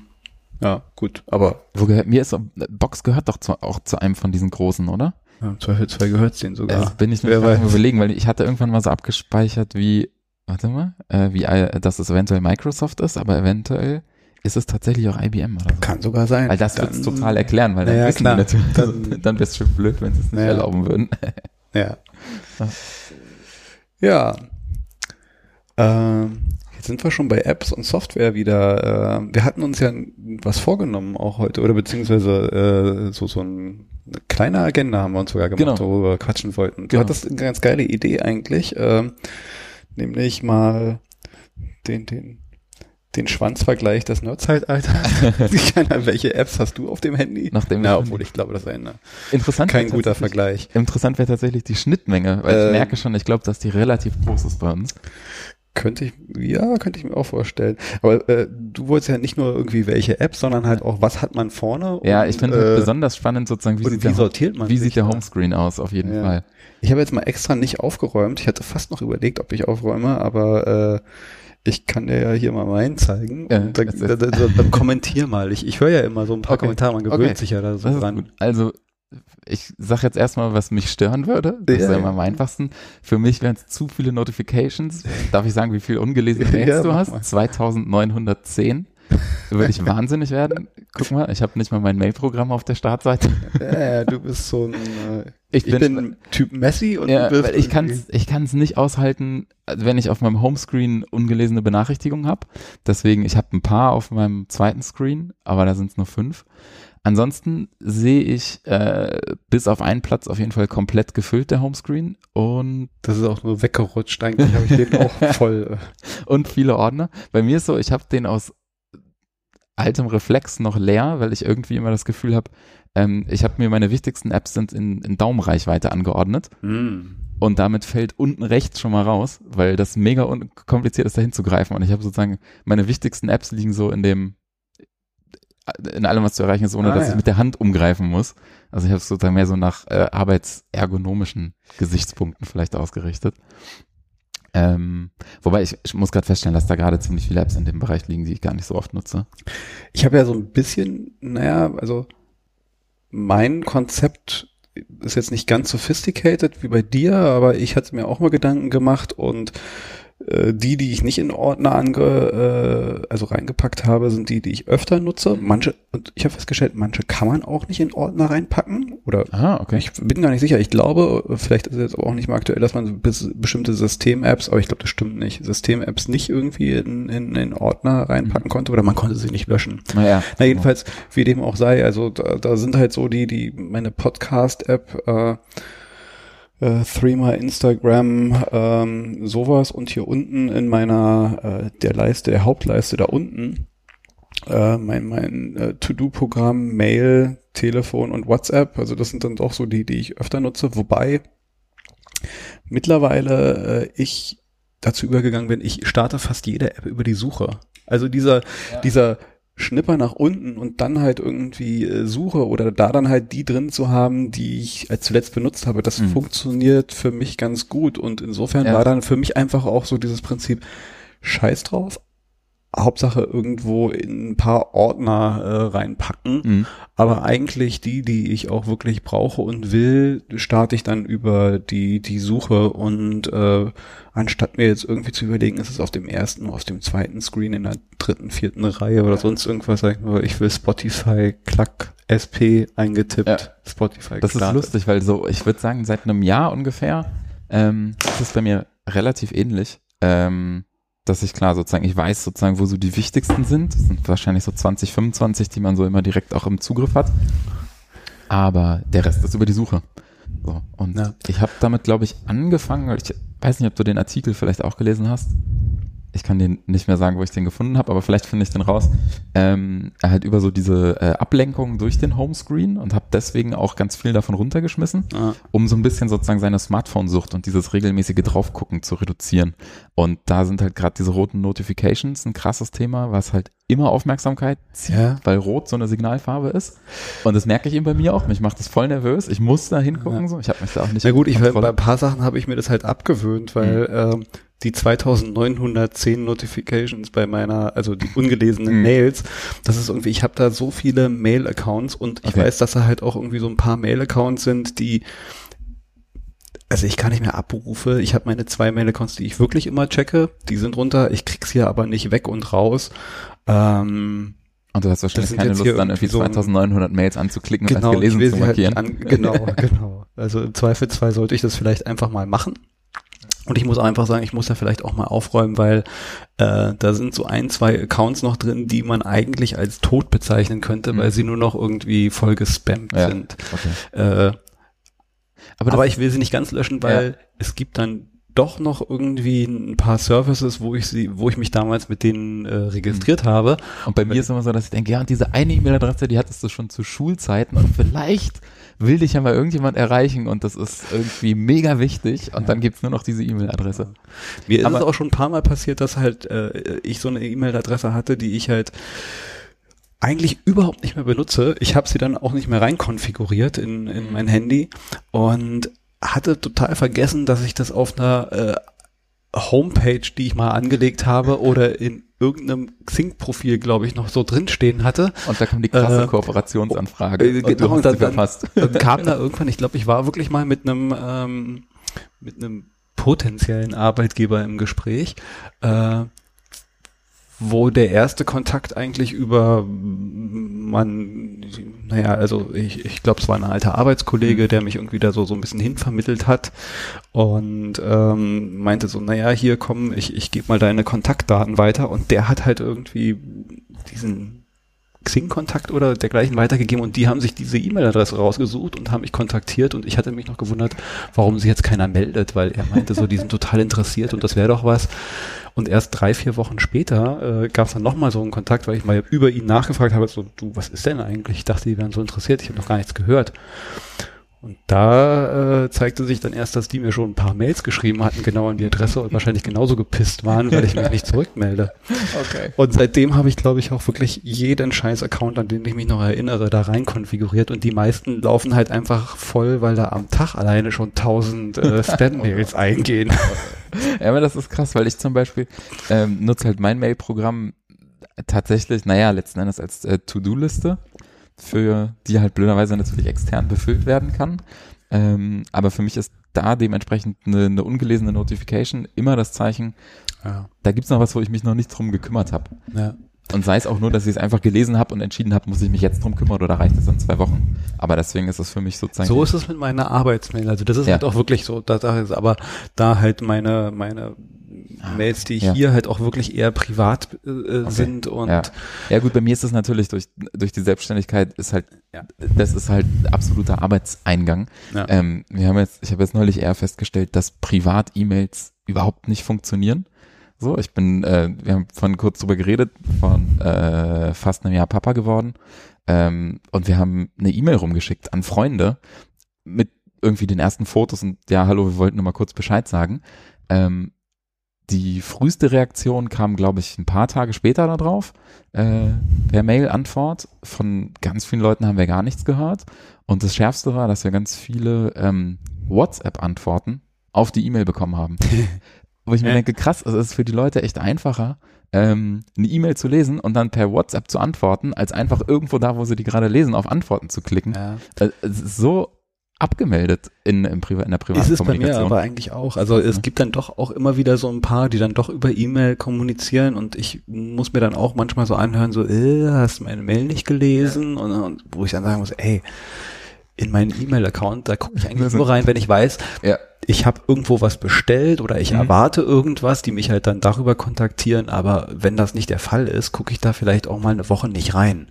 [SPEAKER 1] ja, gut, aber.
[SPEAKER 2] Wo gehört, mir ist, Box gehört doch zu, auch zu einem von diesen großen, oder?
[SPEAKER 1] Ja, Im Zweifelsfall gehört es denen sogar.
[SPEAKER 2] Das bin ich mir überlegen, weil ich hatte irgendwann mal so abgespeichert, wie, warte mal, äh, wie, äh, dass es eventuell Microsoft ist, aber eventuell ist es tatsächlich auch IBM oder so.
[SPEAKER 1] Kann sogar sein.
[SPEAKER 2] Weil das wird es total erklären, weil dann ja, wissen klar. die natürlich, dann, *laughs* dann wäre es schon blöd, wenn sie es nicht ja. erlauben würden. *laughs*
[SPEAKER 1] ja. Ja. Ähm, Jetzt sind wir schon bei Apps und Software wieder. Äh, wir hatten uns ja was vorgenommen auch heute, oder beziehungsweise äh, so, so ein, eine kleine Agenda haben wir uns sogar gemacht, genau. worüber wir quatschen wollten. Du genau. hattest eine ganz geile Idee eigentlich, äh, nämlich mal den, den, den Schwanzvergleich des Nerdzeitalters. *laughs* welche Apps hast du auf dem Handy?
[SPEAKER 2] Nachdem
[SPEAKER 1] ja, obwohl ich glaube, das ist ein
[SPEAKER 2] interessant
[SPEAKER 1] kein guter Vergleich.
[SPEAKER 2] Interessant wäre tatsächlich die Schnittmenge, weil äh, ich merke schon, ich glaube, dass die relativ groß ist bei uns.
[SPEAKER 1] Könnte ich, ja, könnte ich mir auch vorstellen. Aber äh, du wolltest ja nicht nur irgendwie welche App, sondern halt auch, was hat man vorne?
[SPEAKER 2] Ja, ich finde äh, besonders spannend sozusagen, wie, sieht,
[SPEAKER 1] wie sortiert man
[SPEAKER 2] wie sieht der Homescreen aus, auf jeden ja. Fall.
[SPEAKER 1] Ich habe jetzt mal extra nicht aufgeräumt. Ich hatte fast noch überlegt, ob ich aufräume, aber äh, ich kann dir ja hier mal meinen zeigen. Ja, und dann, dann, dann, dann kommentier mal. Ich, ich höre ja immer so ein paar okay. Kommentare, man gewöhnt okay. sich ja da so dran.
[SPEAKER 2] Also ich sag jetzt erstmal, was mich stören würde. Das ja, ist ja immer am einfachsten. Für mich wären es zu viele Notifications. Darf ich sagen, wie viel ungelesene *laughs* Mails ja, du hast? 2910. Würde ich *laughs* wahnsinnig werden. Guck mal, ich habe nicht mal mein Mail-Programm auf der Startseite.
[SPEAKER 1] Ja, du bist so ein äh, ich, ich bin, bin, Typ Messi und
[SPEAKER 2] ja, du bist ich kann es ich kann's nicht aushalten, wenn ich auf meinem Homescreen ungelesene Benachrichtigungen habe. Deswegen, ich habe ein paar auf meinem zweiten Screen, aber da sind es nur fünf. Ansonsten sehe ich äh, bis auf einen Platz auf jeden Fall komplett gefüllt der Homescreen und
[SPEAKER 1] das ist auch nur weggerutscht. Eigentlich habe ich den auch *laughs* voll.
[SPEAKER 2] Äh. und viele Ordner. Bei mir ist so, ich habe den aus altem Reflex noch leer, weil ich irgendwie immer das Gefühl habe, ähm, ich habe mir meine wichtigsten Apps sind in, in Daumenreichweite angeordnet. Mm. Und damit fällt unten rechts schon mal raus, weil das mega kompliziert ist, da hinzugreifen. Und ich habe sozusagen, meine wichtigsten Apps liegen so in dem in allem, was zu erreichen ist, ohne ah, dass ja. ich mit der Hand umgreifen muss. Also ich habe es sozusagen mehr so nach äh, arbeitsergonomischen Gesichtspunkten vielleicht ausgerichtet. Ähm, wobei ich, ich muss gerade feststellen, dass da gerade ziemlich viele Apps in dem Bereich liegen, die ich gar nicht so oft nutze.
[SPEAKER 1] Ich habe ja so ein bisschen, naja, also mein Konzept ist jetzt nicht ganz sophisticated wie bei dir, aber ich hatte mir auch mal Gedanken gemacht und die, die ich nicht in Ordner ange, äh, also reingepackt habe, sind die, die ich öfter nutze. Manche, und ich habe festgestellt, manche kann man auch nicht in Ordner reinpacken. Oder
[SPEAKER 2] ah, okay.
[SPEAKER 1] ich bin gar nicht sicher. Ich glaube, vielleicht ist es jetzt aber auch nicht mehr aktuell, dass man bis, bestimmte System-Apps, aber ich glaube, das stimmt nicht, System-Apps nicht irgendwie in, in, in Ordner reinpacken mhm. konnte oder man konnte sie nicht löschen.
[SPEAKER 2] Naja.
[SPEAKER 1] Na jedenfalls, wie dem auch sei, also da, da sind halt so die, die meine Podcast-App äh, äh, Threema, Instagram, ähm, sowas und hier unten in meiner äh, der Leiste, der Hauptleiste da unten äh, mein, mein äh, To-Do-Programm, Mail, Telefon und WhatsApp. Also das sind dann doch so die, die ich öfter nutze, wobei mittlerweile äh, ich dazu übergegangen bin, ich starte fast jede App über die Suche. Also dieser, ja. dieser Schnipper nach unten und dann halt irgendwie äh, suche oder da dann halt die drin zu haben, die ich als zuletzt benutzt habe, das mhm. funktioniert für mich ganz gut und insofern ja. war dann für mich einfach auch so dieses Prinzip Scheiß drauf, Hauptsache irgendwo in ein paar Ordner äh, reinpacken. Mhm. Aber eigentlich die, die ich auch wirklich brauche und will, starte ich dann über die, die Suche und äh, anstatt mir jetzt irgendwie zu überlegen, ist es auf dem ersten, auf dem zweiten Screen, in der dritten, vierten Reihe oder sonst irgendwas, sag ich nur, ich will Spotify, Klack, SP eingetippt, ja. Spotify.
[SPEAKER 2] Das ist lustig, weil so, ich würde sagen, seit einem Jahr ungefähr ähm, ist es bei mir relativ ähnlich. Ähm, dass ich klar sozusagen, ich weiß sozusagen, wo so die wichtigsten sind. Das sind wahrscheinlich so 20, 25, die man so immer direkt auch im Zugriff hat. Aber der Rest ist über die Suche. So, und ja. ich habe damit, glaube ich, angefangen, ich weiß nicht, ob du den Artikel vielleicht auch gelesen hast ich kann den nicht mehr sagen, wo ich den gefunden habe, aber vielleicht finde ich den raus. Ähm, halt über so diese äh, Ablenkung durch den Homescreen und habe deswegen auch ganz viel davon runtergeschmissen, ah. um so ein bisschen sozusagen seine Smartphone-Sucht und dieses regelmäßige Draufgucken zu reduzieren. Und da sind halt gerade diese roten Notifications ein krasses Thema, was halt immer Aufmerksamkeit zieht, ja. weil Rot so eine Signalfarbe ist. Und das merke ich eben bei mir auch. Mich macht das voll nervös. Ich muss da hingucken. Ja. So. Ich habe mich da auch nicht.
[SPEAKER 1] Na gut, ich, bei ein paar Sachen habe ich mir das halt abgewöhnt, weil mhm. ähm, die 2910 Notifications bei meiner, also die ungelesenen mhm. Mails, das ist irgendwie, ich habe da so viele Mail-Accounts und ich okay. weiß, dass da halt auch irgendwie so ein paar Mail-Accounts sind, die also ich kann nicht mehr abrufe. Ich habe meine zwei Mail-Accounts, die ich wirklich immer checke, die sind runter. Ich krieg's hier aber nicht weg und raus. Ähm,
[SPEAKER 2] und du hast wahrscheinlich keine Lust, dann irgendwie so 2900 Mails anzuklicken genau, und als gelesen zu halt markieren. Halt
[SPEAKER 1] an, *laughs* genau, genau. Also im Zweifelsfall sollte ich das vielleicht einfach mal machen. Und ich muss einfach sagen, ich muss da vielleicht auch mal aufräumen, weil äh, da sind so ein, zwei Accounts noch drin, die man eigentlich als tot bezeichnen könnte, mhm. weil sie nur noch irgendwie voll gespammt ja. sind. Okay. Äh, aber, aber ich will sie nicht ganz löschen, weil ja. es gibt dann doch noch irgendwie ein paar Services, wo ich sie, wo ich mich damals mit denen äh, registriert mhm. habe.
[SPEAKER 2] Und bei mir ist immer so, dass ich denke, ja, und diese eine E-Mail-Adresse, die hattest du schon zu Schulzeiten und vielleicht will dich ja mal irgendjemand erreichen und das ist irgendwie mega wichtig und ja. dann gibt's nur noch diese E-Mail-Adresse.
[SPEAKER 1] Mir Aber ist es auch schon ein paar Mal passiert, dass halt äh, ich so eine E-Mail-Adresse hatte, die ich halt eigentlich überhaupt nicht mehr benutze. Ich habe sie dann auch nicht mehr reinkonfiguriert in, in mein Handy und hatte total vergessen, dass ich das auf einer äh, Homepage, die ich mal angelegt habe oder in irgendeinem Xing-Profil, glaube ich, noch so drinstehen hatte.
[SPEAKER 2] Und da kam die krasse äh, Kooperationsanfrage.
[SPEAKER 1] Äh, genau, und dann, dann, dann, kam da irgendwann, ich glaube, ich war wirklich mal mit einem ähm, mit einem potenziellen Arbeitgeber im Gespräch, äh, wo der erste Kontakt eigentlich über man, naja, also ich, ich glaube, es war ein alter Arbeitskollege, mhm. der mich irgendwie da so, so ein bisschen hinvermittelt hat und ähm, meinte so, naja, hier komm, ich, ich gebe mal deine Kontaktdaten weiter und der hat halt irgendwie diesen Xing-Kontakt oder dergleichen weitergegeben und die haben sich diese E-Mail-Adresse rausgesucht und haben mich kontaktiert und ich hatte mich noch gewundert, warum sich jetzt keiner meldet, weil er meinte so, die sind total interessiert und das wäre doch was. Und erst drei, vier Wochen später äh, gab es dann nochmal so einen Kontakt, weil ich mal über ihn nachgefragt habe, so, du, was ist denn eigentlich? Ich dachte, die wären so interessiert, ich habe noch gar nichts gehört. Und da äh, zeigte sich dann erst, dass die mir schon ein paar Mails geschrieben hatten, genau an die Adresse und wahrscheinlich genauso gepisst waren, weil ich mich nicht zurückmelde. *laughs* Okay. Und seitdem habe ich, glaube ich, auch wirklich jeden scheiß Account, an den ich mich noch erinnere, da rein konfiguriert und die meisten laufen halt einfach voll, weil da am Tag alleine schon tausend äh, *laughs* Spam-Mails eingehen.
[SPEAKER 2] Ja, aber das ist krass, weil ich zum Beispiel ähm, nutze halt mein Mail-Programm tatsächlich, naja, letzten Endes als äh, To-Do-Liste für die halt blöderweise natürlich extern befüllt werden kann. Ähm, aber für mich ist da dementsprechend eine, eine ungelesene Notification immer das Zeichen, ja. da gibt's noch was, wo ich mich noch nicht drum gekümmert habe. Ja. Und sei es auch nur, dass ich es einfach gelesen habe und entschieden habe, muss ich mich jetzt drum kümmern oder reicht es in zwei Wochen. Aber deswegen ist es für mich sozusagen.
[SPEAKER 1] So ist es mit meiner Arbeitsmail. Also das ist ja. halt auch wirklich so. Da, da ist aber da halt meine, meine Mails, die ja. hier halt auch wirklich eher privat äh, okay. sind und
[SPEAKER 2] ja. ja. gut, bei mir ist es natürlich durch durch die Selbstständigkeit ist halt ja. das ist halt absoluter Arbeitseingang. Ähm, wir haben jetzt ich habe jetzt neulich eher festgestellt, dass Privat-E-Mails überhaupt nicht funktionieren. So, ich bin, äh, wir haben von kurz drüber geredet, von äh, fast einem Jahr Papa geworden. Ähm, und wir haben eine E-Mail rumgeschickt an Freunde mit irgendwie den ersten Fotos und ja, hallo, wir wollten nur mal kurz Bescheid sagen. Ähm, die früheste Reaktion kam, glaube ich, ein paar Tage später darauf. Äh, per Mail-Antwort. Von ganz vielen Leuten haben wir gar nichts gehört. Und das Schärfste war, dass wir ganz viele ähm, WhatsApp-Antworten auf die E-Mail bekommen haben. *laughs* Wo ich mir denke, krass, es ist für die Leute echt einfacher, ähm, eine E-Mail zu lesen und dann per WhatsApp zu antworten, als einfach irgendwo da, wo sie die gerade lesen, auf Antworten zu klicken. Ja. Äh, es ist so abgemeldet in, im Priva in der privaten
[SPEAKER 1] Ist es bei mir aber eigentlich auch. Also es ja. gibt dann doch auch immer wieder so ein paar, die dann doch über E-Mail kommunizieren und ich muss mir dann auch manchmal so anhören, so, äh, hast du meine Mail nicht gelesen? Und, und wo ich dann sagen muss, ey, in meinen E-Mail-Account, da gucke ich eigentlich nur rein, wenn ich weiß, ja. ich habe irgendwo was bestellt oder ich mhm. erwarte irgendwas, die mich halt dann darüber kontaktieren, aber wenn das nicht der Fall ist, gucke ich da vielleicht auch mal eine Woche nicht rein.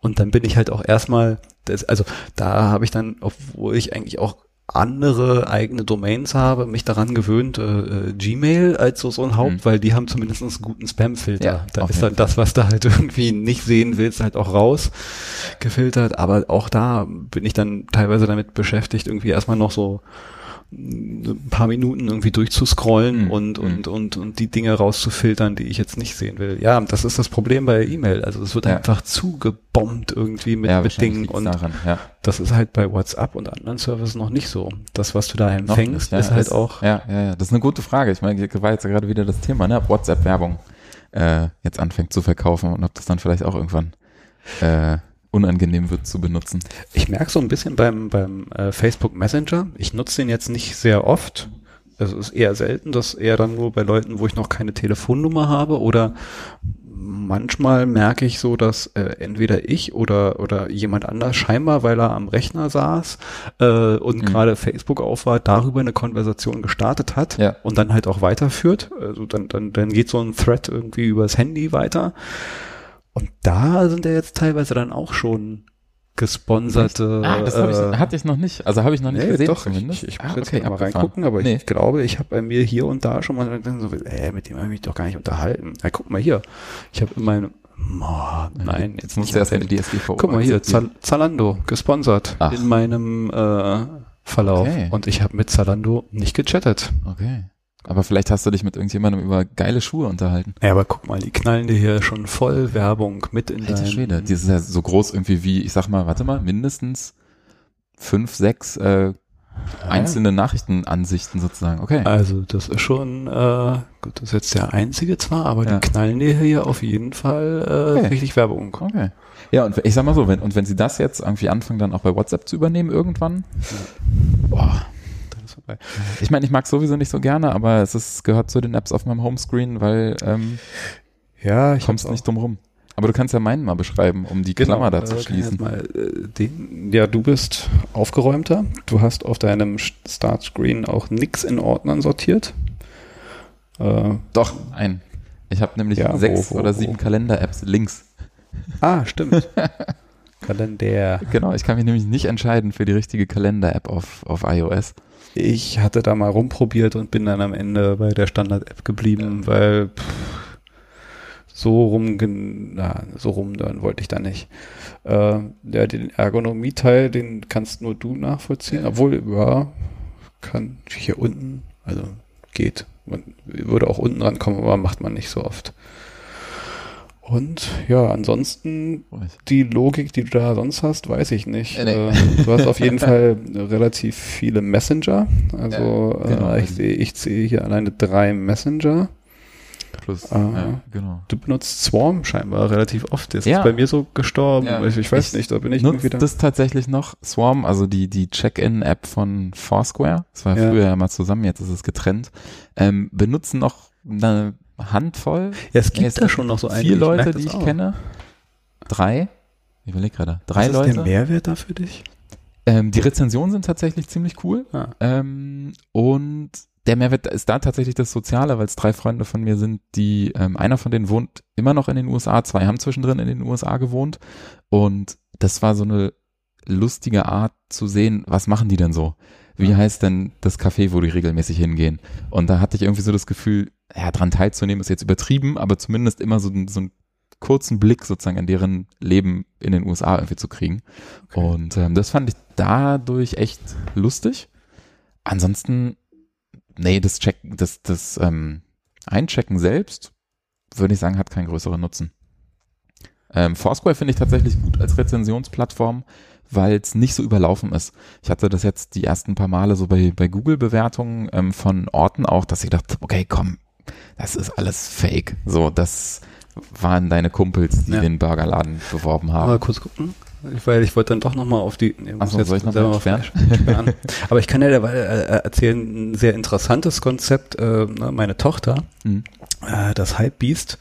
[SPEAKER 1] Und dann bin ich halt auch erstmal, das, also da habe ich dann, obwohl ich eigentlich auch andere eigene Domains habe, mich daran gewöhnt, äh, äh, Gmail als so, so ein Haupt, mhm. weil die haben zumindest einen guten Spam-Filter. Ja, da ist dann das, was du halt *laughs* irgendwie nicht sehen willst, halt auch raus gefiltert. Aber auch da bin ich dann teilweise damit beschäftigt, irgendwie erstmal noch so ein paar Minuten irgendwie durchzuscrollen mhm. und, und, mhm. und, und die Dinge rauszufiltern, die ich jetzt nicht sehen will. Ja, das ist das Problem bei E-Mail. Also es wird ja. einfach zugebombt irgendwie mit, ja, mit Dingen und daran, ja. das ist halt bei WhatsApp und anderen Services noch nicht so. Das, was du da empfängst, ist halt
[SPEAKER 2] das,
[SPEAKER 1] auch.
[SPEAKER 2] Ja, ja, ja, das ist eine gute Frage. Ich meine, war jetzt gerade wieder das Thema, ne? Ob WhatsApp-Werbung äh, jetzt anfängt zu verkaufen und ob das dann vielleicht auch irgendwann äh, unangenehm wird zu benutzen.
[SPEAKER 1] Ich merke so ein bisschen beim, beim äh, Facebook Messenger, ich nutze den jetzt nicht sehr oft. Es ist eher selten, dass eher dann nur bei Leuten, wo ich noch keine Telefonnummer habe oder manchmal merke ich so, dass äh, entweder ich oder oder jemand anders scheinbar, weil er am Rechner saß äh, und mhm. gerade Facebook auf war, darüber eine Konversation gestartet hat ja. und dann halt auch weiterführt. Also dann dann dann geht so ein Thread irgendwie übers Handy weiter und da sind ja jetzt teilweise dann auch schon gesponserte.
[SPEAKER 2] Ah, das hab ich, äh, hatte ich noch nicht. Also habe ich noch nicht nee, gesehen.
[SPEAKER 1] Doch, zumindest. Ich, ich muss ah, jetzt okay, mal reingucken, aber nee. ich glaube, ich habe bei mir hier und da schon mal so, äh, mit dem habe ich mich doch gar nicht unterhalten. Ja, guck mal hier. Ich habe in meinem Oh, nein, jetzt
[SPEAKER 2] muss erst in die DSGVO.
[SPEAKER 1] Guck mal hier, Zal Zalando, gesponsert Ach. in meinem äh, Verlauf. Okay. Und ich habe mit Zalando nicht gechattet.
[SPEAKER 2] Okay. Aber vielleicht hast du dich mit irgendjemandem über geile Schuhe unterhalten.
[SPEAKER 1] Ja, aber guck mal, die knallen dir hier schon voll Werbung mit in
[SPEAKER 2] Alter Schwede, die ist ja so groß irgendwie wie, ich sag mal, warte mal, mindestens fünf, sechs äh, einzelne Nachrichtenansichten sozusagen. Okay.
[SPEAKER 1] Also das ist schon, äh, gut, das ist jetzt der einzige zwar, aber
[SPEAKER 2] Ja.
[SPEAKER 1] die knallen dir hier auf jeden Fall äh,
[SPEAKER 2] Okay.
[SPEAKER 1] richtig Werbung.
[SPEAKER 2] Okay. Ja, und ich sag mal so, wenn, und wenn sie das jetzt irgendwie anfangen, dann auch bei WhatsApp zu übernehmen irgendwann, boah,
[SPEAKER 1] Vorbei.
[SPEAKER 2] ich meine, ich mag sowieso nicht so gerne, aber es ist, gehört zu den Apps auf meinem Homescreen, weil ähm,
[SPEAKER 1] Ja, ich
[SPEAKER 2] kommst nicht drum rum. Aber du kannst ja meinen mal beschreiben, um die Klammer da zu
[SPEAKER 1] kann ich
[SPEAKER 2] schließen.
[SPEAKER 1] Mal, äh, den, ja, du bist aufgeräumter. Du hast auf deinem Startscreen auch nix in Ordnern sortiert. Äh,
[SPEAKER 2] Doch, ein. Ich habe nämlich
[SPEAKER 1] Ja,
[SPEAKER 2] sechs
[SPEAKER 1] wo,
[SPEAKER 2] oder
[SPEAKER 1] wo?
[SPEAKER 2] sieben Kalender-Apps links.
[SPEAKER 1] ah, stimmt. *laughs* Kalender.
[SPEAKER 2] Genau, ich kann mich nämlich nicht entscheiden für die richtige Kalender-App auf, auf iOS.
[SPEAKER 1] Ich hatte da mal rumprobiert und bin dann am Ende bei der Standard-App geblieben, weil pff, so rum, na, so rum dann wollte ich da nicht. Äh, ja, den Ergonomie-Teil, den kannst nur du nachvollziehen, obwohl, ja, kann hier unten, also geht. Man würde auch unten rankommen, aber macht man nicht so oft. Und ja, ansonsten die Logik, die du da sonst hast, weiß ich nicht.
[SPEAKER 2] Äh, nee.
[SPEAKER 1] Äh, Du hast auf jeden Fall relativ viele Messenger. Also
[SPEAKER 2] Ja, genau.
[SPEAKER 1] äh, ich sehe ich sehe hier alleine drei Messenger.
[SPEAKER 2] Plus,
[SPEAKER 1] Ah.
[SPEAKER 2] ja, genau.
[SPEAKER 1] Du benutzt Swarm scheinbar relativ oft. Das
[SPEAKER 2] Ja.
[SPEAKER 1] ist bei mir so gestorben.
[SPEAKER 2] Ja.
[SPEAKER 1] Ich, ich weiß
[SPEAKER 2] Ich
[SPEAKER 1] nicht, da bin ich irgendwie da.
[SPEAKER 2] das tatsächlich noch Swarm, also die, die Check-in-App von Foursquare. Das war
[SPEAKER 1] Ja.
[SPEAKER 2] früher ja mal zusammen, jetzt ist es getrennt. Ähm, benutzen noch eine Handvoll,
[SPEAKER 1] Ja, es gibt
[SPEAKER 2] es
[SPEAKER 1] da schon noch so einige.
[SPEAKER 2] vier Leute, die ich
[SPEAKER 1] auch.
[SPEAKER 2] kenne. Drei. Ich überlege gerade. Drei
[SPEAKER 1] Was ist
[SPEAKER 2] Leute.
[SPEAKER 1] der Mehrwert da für dich?
[SPEAKER 2] Ähm, die Rezensionen sind tatsächlich ziemlich cool.
[SPEAKER 1] Ah.
[SPEAKER 2] Ähm, und der Mehrwert ist da tatsächlich das Soziale, weil es drei Freunde von mir sind, die, ähm, einer von denen wohnt immer noch in den USA, zwei haben zwischendrin in den USA gewohnt. Und das war so eine lustige Art zu sehen, was machen die denn so? Wie heißt denn das Café, wo die regelmäßig hingehen? Und da hatte ich irgendwie so das Gefühl, ja, dran teilzunehmen ist jetzt übertrieben, aber zumindest immer so, einen- so einen kurzen Blick sozusagen in deren Leben in den USA irgendwie zu kriegen.
[SPEAKER 1] Okay.
[SPEAKER 2] Und ähm, das fand ich dadurch echt lustig. Ansonsten, nee, das Check, das, das ähm, Einchecken selbst, würde ich sagen, hat keinen größeren Nutzen. Ähm, Foursquare finde ich tatsächlich gut als Rezensionsplattform, weil es nicht so überlaufen ist. Ich hatte das jetzt die ersten paar Male so bei, bei Google-Bewertungen ähm, von Orten auch, dass ich dachte, okay, komm, das ist alles Fake. So, das waren deine Kumpels, die
[SPEAKER 1] Ja.
[SPEAKER 2] den Burgerladen beworben haben.
[SPEAKER 1] Mal kurz gucken. Weil ich wollte dann doch nochmal auf die. Nee,
[SPEAKER 2] Achso, soll ich noch
[SPEAKER 1] selber
[SPEAKER 2] mal
[SPEAKER 1] mal
[SPEAKER 2] sperren? *laughs*
[SPEAKER 1] Aber ich kann ja dabei äh, erzählen, ein sehr interessantes Konzept. Äh, ne, meine Tochter,
[SPEAKER 2] Mhm.
[SPEAKER 1] äh, das Hypebeast,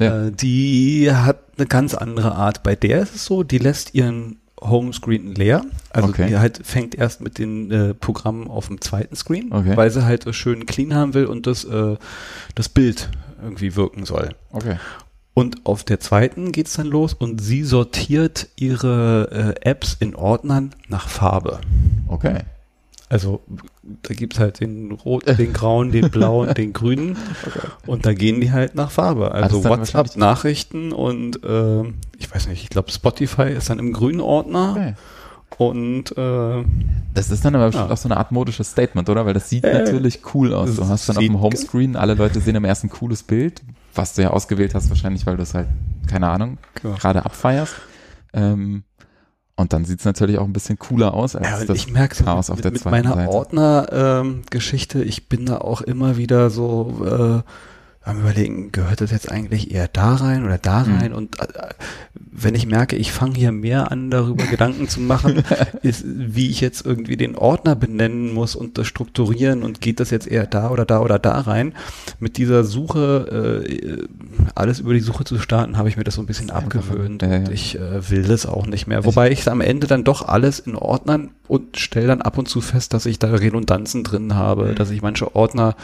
[SPEAKER 2] Ja.
[SPEAKER 1] äh, die hat eine ganz andere Art. Bei der ist es so, die lässt ihren Homescreen leer. Also
[SPEAKER 2] Okay.
[SPEAKER 1] die halt fängt erst mit den äh, Programmen auf dem zweiten Screen,
[SPEAKER 2] Okay.
[SPEAKER 1] weil sie halt es schön clean haben will und das, äh, das Bild irgendwie wirken soll.
[SPEAKER 2] Okay.
[SPEAKER 1] Und auf der zweiten geht's dann los und sie sortiert ihre äh, Apps in Ordnern nach Farbe.
[SPEAKER 2] Okay.
[SPEAKER 1] Also da gibt's halt den roten, den grauen, den blauen, den *laughs* grünen und da gehen die halt nach Farbe. Also WhatsApp, Nachrichten und äh, ich weiß nicht, ich glaube Spotify ist dann im grünen Ordner
[SPEAKER 2] okay.
[SPEAKER 1] und äh,
[SPEAKER 2] Das ist dann aber bestimmt
[SPEAKER 1] Ja.
[SPEAKER 2] auch so eine Art modisches Statement, oder? Weil das sieht
[SPEAKER 1] Äh,
[SPEAKER 2] natürlich cool aus. Du
[SPEAKER 1] es
[SPEAKER 2] hast dann auf dem Homescreen, alle Leute sehen im ersten cooles Bild, was du ja ausgewählt hast, wahrscheinlich, weil du es halt, keine Ahnung,
[SPEAKER 1] Ja.
[SPEAKER 2] gerade abfeierst. Ähm, und dann sieht es natürlich auch ein bisschen cooler aus als
[SPEAKER 1] Ja,
[SPEAKER 2] das
[SPEAKER 1] ich merke
[SPEAKER 2] Chaos auf
[SPEAKER 1] mit,
[SPEAKER 2] der
[SPEAKER 1] mit
[SPEAKER 2] zweiten
[SPEAKER 1] meiner
[SPEAKER 2] Seite.
[SPEAKER 1] Ordner-Geschichte, ich bin da auch immer wieder so äh, am überlegen, gehört das jetzt eigentlich eher da rein oder da
[SPEAKER 2] Mhm.
[SPEAKER 1] rein? Und äh, wenn ich merke, ich fange hier mehr an, darüber *laughs* Gedanken zu machen, ist, wie ich jetzt irgendwie den Ordner benennen muss und das strukturieren und geht das jetzt eher da oder da oder da rein? Mit dieser Suche, äh, alles über die Suche zu starten, habe ich mir das so ein bisschen abgewöhnt.
[SPEAKER 2] Ja, ja.
[SPEAKER 1] Ich äh, will das auch nicht mehr. Wobei ich am Ende dann doch alles in Ordnern und stelle dann ab und zu fest, dass ich da Redundanzen drin habe,
[SPEAKER 2] Mhm.
[SPEAKER 1] dass ich manche Ordner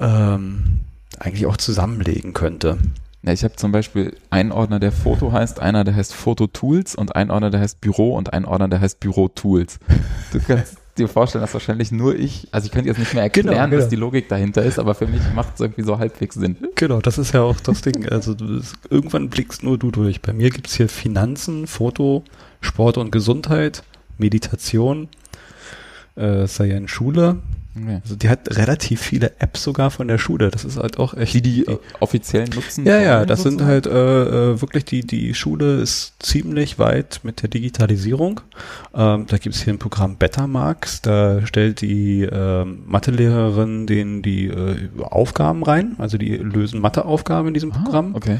[SPEAKER 1] ähm, eigentlich auch zusammenlegen könnte.
[SPEAKER 2] Ja, ich habe zum Beispiel einen Ordner, der Foto heißt, einer, der heißt Foto Tools und einen Ordner, der heißt Büro und einen Ordner, der heißt Büro Tools. Du kannst dir vorstellen, dass wahrscheinlich nur ich, also ich könnte jetzt nicht mehr erklären,
[SPEAKER 1] Genau, genau.
[SPEAKER 2] was die Logik dahinter ist, aber für mich macht es irgendwie so halbwegs Sinn.
[SPEAKER 1] Genau, das ist ja auch das Ding. Also das, irgendwann blickst nur du durch. Bei mir gibt's hier Finanzen, Foto, Sport und Gesundheit, Meditation, äh, sei ja in Schule,
[SPEAKER 2] Okay.
[SPEAKER 1] Also die hat relativ viele Apps sogar von der Schule. Das ist halt auch echt.
[SPEAKER 2] Die, die äh, offiziell nutzen?
[SPEAKER 1] Ja, ja, das sind
[SPEAKER 2] sozusagen?
[SPEAKER 1] halt äh, äh, wirklich die, die Schule ist ziemlich weit mit der Digitalisierung. Ähm, da gibt's hier ein Programm Bettermarks, da stellt die ähm, Mathelehrerin denen die äh, Aufgaben rein, also die lösen Matheaufgaben in diesem
[SPEAKER 2] Ah,
[SPEAKER 1] Programm.
[SPEAKER 2] Okay.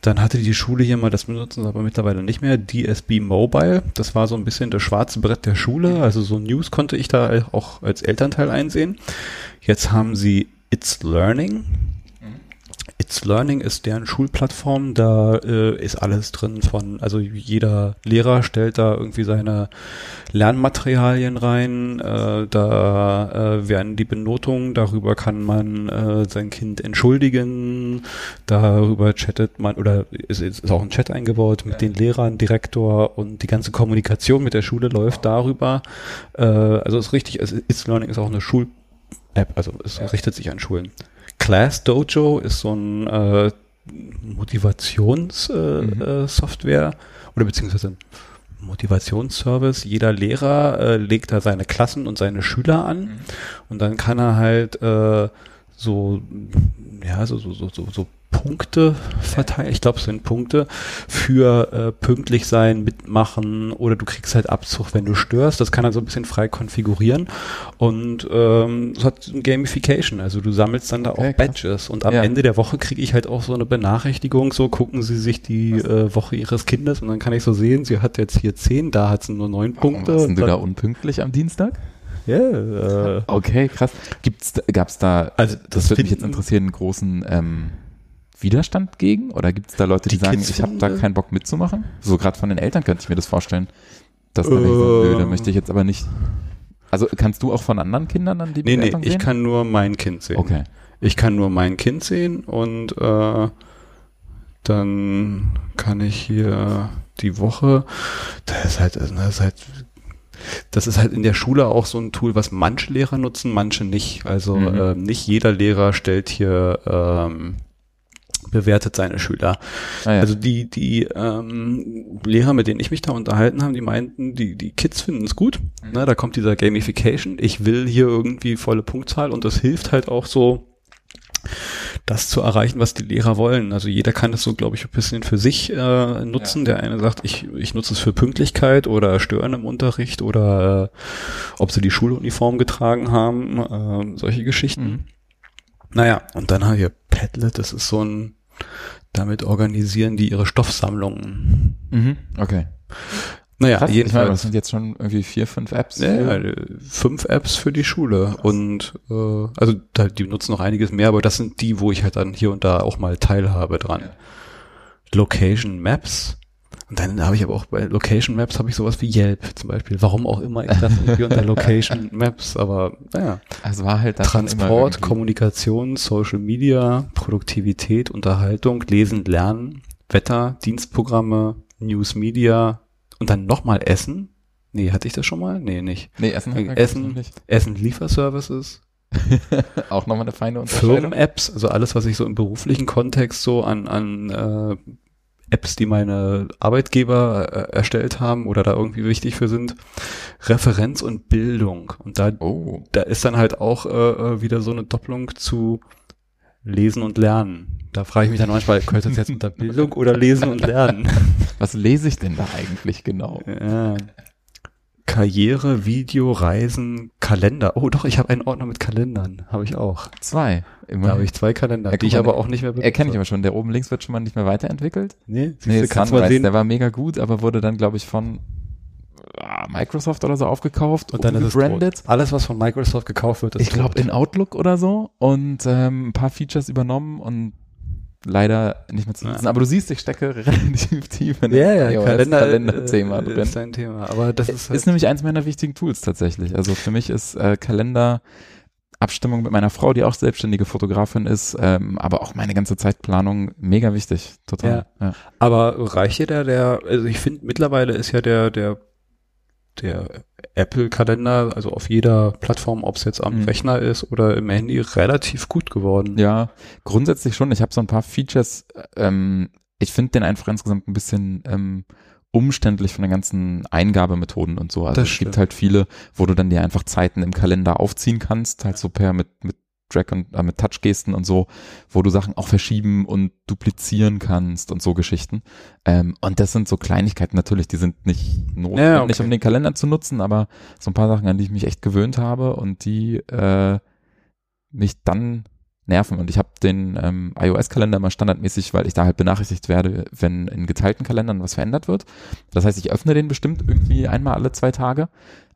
[SPEAKER 1] Dann hatte die Schule hier mal, das benutzen sie aber mittlerweile nicht mehr, DSB Mobile. Das war so ein bisschen das schwarze Brett der Schule. Also so News konnte ich da auch als Elternteil einsehen. Jetzt haben sie It's Learning. It's Learning ist deren Schulplattform. Da äh, ist alles drin von, also jeder Lehrer stellt da irgendwie seine Lernmaterialien rein. Äh, da äh, werden die Benotungen, darüber kann man äh, sein Kind entschuldigen. Darüber chattet man, oder ist, ist auch ein Chat eingebaut mit den Lehrern, Direktor und die ganze Kommunikation mit der Schule läuft darüber. Äh, also ist richtig, It's Learning ist auch eine Schul-App, also es richtet sich an Schulen. Class Dojo ist so ein äh, Motivationssoftware
[SPEAKER 2] Mhm.
[SPEAKER 1] oder beziehungsweise ein Motivationsservice. Jeder Lehrer äh, legt da seine Klassen und seine Schüler an und dann kann er halt äh, so ja so so so, so Punkte verteilen. Ich glaube, es sind Punkte für äh, pünktlich sein, mitmachen oder du kriegst halt Abzug, wenn du störst. Das kann er so ein bisschen frei konfigurieren und ähm, es hat Gamification. Also du sammelst dann da
[SPEAKER 2] Okay,
[SPEAKER 1] auch. Badges und am
[SPEAKER 2] Ja.
[SPEAKER 1] Ende der Woche kriege ich halt auch so eine Benachrichtigung. So gucken Sie sich die äh, Woche Ihres Kindes und dann kann ich so sehen, sie hat jetzt hier zehn, da hat sie nur neun Punkte.
[SPEAKER 2] Warum warst du da unpünktlich am Dienstag?
[SPEAKER 1] Ja, äh,
[SPEAKER 2] Okay, krass. Gibt's, gab's da,
[SPEAKER 1] Also,
[SPEAKER 2] das,
[SPEAKER 1] das
[SPEAKER 2] würde mich jetzt interessieren, einen großen ähm, Widerstand gegen? Oder gibt's da Leute, die,
[SPEAKER 1] Die
[SPEAKER 2] sagen,
[SPEAKER 1] Kids
[SPEAKER 2] ich habe da
[SPEAKER 1] äh,
[SPEAKER 2] keinen Bock mitzumachen? So gerade von den Eltern könnte ich mir das vorstellen. Dass denken, so, nö, da möchte ich jetzt aber nicht. Also kannst du auch von anderen Kindern dann die
[SPEAKER 1] nee, nee,
[SPEAKER 2] Bewertung
[SPEAKER 1] ich
[SPEAKER 2] sehen?
[SPEAKER 1] kann nur mein Kind sehen.
[SPEAKER 2] Okay.
[SPEAKER 1] Ich kann nur mein Kind sehen und äh, dann kann ich hier die Woche, das ist halt, das ist halt, das ist halt in der Schule auch so ein Tool, was manche Lehrer nutzen, manche nicht. Also
[SPEAKER 2] Mhm.
[SPEAKER 1] ähm, nicht jeder Lehrer stellt hier ähm, bewertet seine Schüler.
[SPEAKER 2] Ah, ja.
[SPEAKER 1] Also die, die ähm, Lehrer, mit denen ich mich da unterhalten habe, die meinten, die, die Kids finden es gut. Ne, da kommt dieser Gamification. Ich will hier irgendwie volle Punktzahl und das hilft halt auch so, das zu erreichen, was die Lehrer wollen. Also jeder kann das so, glaube ich, ein bisschen für sich äh, nutzen. Der eine sagt, ich, ich nutze es für Pünktlichkeit oder Stören im Unterricht oder äh, ob sie die Schuluniform getragen haben, äh, solche Geschichten.
[SPEAKER 2] Mhm.
[SPEAKER 1] Naja, und dann haben wir Padlet, das ist so ein, damit organisieren die ihre Stoffsammlungen.
[SPEAKER 2] Mhm. Okay.
[SPEAKER 1] Naja,
[SPEAKER 2] Krass, ich meine, das
[SPEAKER 1] jedenfalls.
[SPEAKER 2] sind jetzt schon irgendwie vier, fünf Apps.
[SPEAKER 1] Ja, ja, äh, fünf Apps für die Schule und äh, also die nutzen noch einiges mehr, aber das sind die, wo ich halt dann hier und da auch mal teilhabe dran. Location Maps und dann habe ich aber auch bei Location Maps habe ich sowas wie Yelp zum Beispiel. Warum auch immer ich das irgendwie unter *laughs* Location Maps, aber naja.
[SPEAKER 2] Es war halt da schon immer
[SPEAKER 1] Transport, Kommunikation, Social Media, Produktivität, Unterhaltung, Lesen, Lernen, Wetter, Dienstprogramme, News Media und dann nochmal Essen. Nee, hatte ich das schon mal? Nee, nicht.
[SPEAKER 2] Nee, Essen, ich,
[SPEAKER 1] Essen. Essen, Lieferservices, *laughs*
[SPEAKER 2] Auch nochmal eine feine Unterscheidung.
[SPEAKER 1] Firmen-Apps, also alles, was ich so im beruflichen Kontext so an, an äh, Apps, die meine Arbeitgeber äh, erstellt haben oder da irgendwie wichtig für sind. Referenz und Bildung. Und da
[SPEAKER 2] Oh.
[SPEAKER 1] da ist dann halt auch äh, äh, wieder so eine Doppelung zu Lesen und Lernen. Da frage ich mich dann manchmal, gehört das jetzt unter Bildung oder Lesen und Lernen? *laughs*
[SPEAKER 2] Was lese ich denn da eigentlich genau?
[SPEAKER 1] Ja. Karriere, Video, Reisen, Kalender. Oh doch, ich habe einen Ordner mit Kalendern. Habe ich auch.
[SPEAKER 2] Zwei.
[SPEAKER 1] Da
[SPEAKER 2] Immerhin.
[SPEAKER 1] habe ich zwei Kalender,
[SPEAKER 2] Ja,
[SPEAKER 1] die ich aber auch nicht mehr benutze.
[SPEAKER 2] Erkenne ich aber schon. Der oben links wird schon mal nicht mehr weiterentwickelt.
[SPEAKER 1] Nee,
[SPEAKER 2] Nee,
[SPEAKER 1] kannst du mal
[SPEAKER 2] Sunrise,
[SPEAKER 1] sehen.
[SPEAKER 2] der war mega gut, aber wurde dann, glaube ich, von ah, Microsoft oder so aufgekauft
[SPEAKER 1] und dann ist es
[SPEAKER 2] gebrandet.
[SPEAKER 1] Alles, was von Microsoft gekauft wird, ist
[SPEAKER 2] Ich glaube in Outlook oder so und ähm, ein paar Features übernommen und leider nicht mehr zu nutzen.
[SPEAKER 1] Ja.
[SPEAKER 2] Aber du siehst, ich stecke relativ tief in
[SPEAKER 1] ja, ja,
[SPEAKER 2] iOS
[SPEAKER 1] Kalender,
[SPEAKER 2] Kalender-Thema
[SPEAKER 1] äh,
[SPEAKER 2] drin.
[SPEAKER 1] ist ein Thema. Aber das ist,
[SPEAKER 2] ist,
[SPEAKER 1] halt,
[SPEAKER 2] nämlich eins meiner wichtigen Tools tatsächlich. Also für mich ist äh, Kalender Abstimmung mit meiner Frau, die auch selbstständige Fotografin ist, ähm, aber auch meine ganze Zeitplanung mega wichtig. Total. Ja.
[SPEAKER 1] Aber reicht dir der, der, also ich finde mittlerweile ist ja der, der, der Apple-Kalender, also auf jeder Plattform, ob es jetzt am
[SPEAKER 2] Mhm.
[SPEAKER 1] Rechner ist oder im Handy, relativ gut geworden.
[SPEAKER 2] Ja, grundsätzlich schon. Ich habe so ein paar Features. Ähm, ich finde den einfach insgesamt ein bisschen ähm, umständlich von den ganzen Eingabemethoden und so. Also
[SPEAKER 1] Das
[SPEAKER 2] es gibt
[SPEAKER 1] stimmt.
[SPEAKER 2] halt viele, wo du dann dir einfach Zeiten im Kalender aufziehen kannst, halt so per mit, mit Drag und äh, mit Touchgesten und so, wo du Sachen auch verschieben und duplizieren kannst und so Geschichten. Ähm, und das sind so Kleinigkeiten natürlich, die sind nicht notwendig,
[SPEAKER 1] Ja, okay.
[SPEAKER 2] um den Kalender zu nutzen, aber so ein paar Sachen, an die ich mich echt gewöhnt habe und die äh, mich dann nerven. Und ich habe den ähm, iOS-Kalender immer standardmäßig, weil ich da halt benachrichtigt werde, wenn in geteilten Kalendern was verändert wird. Das heißt, ich öffne den bestimmt irgendwie einmal alle zwei Tage.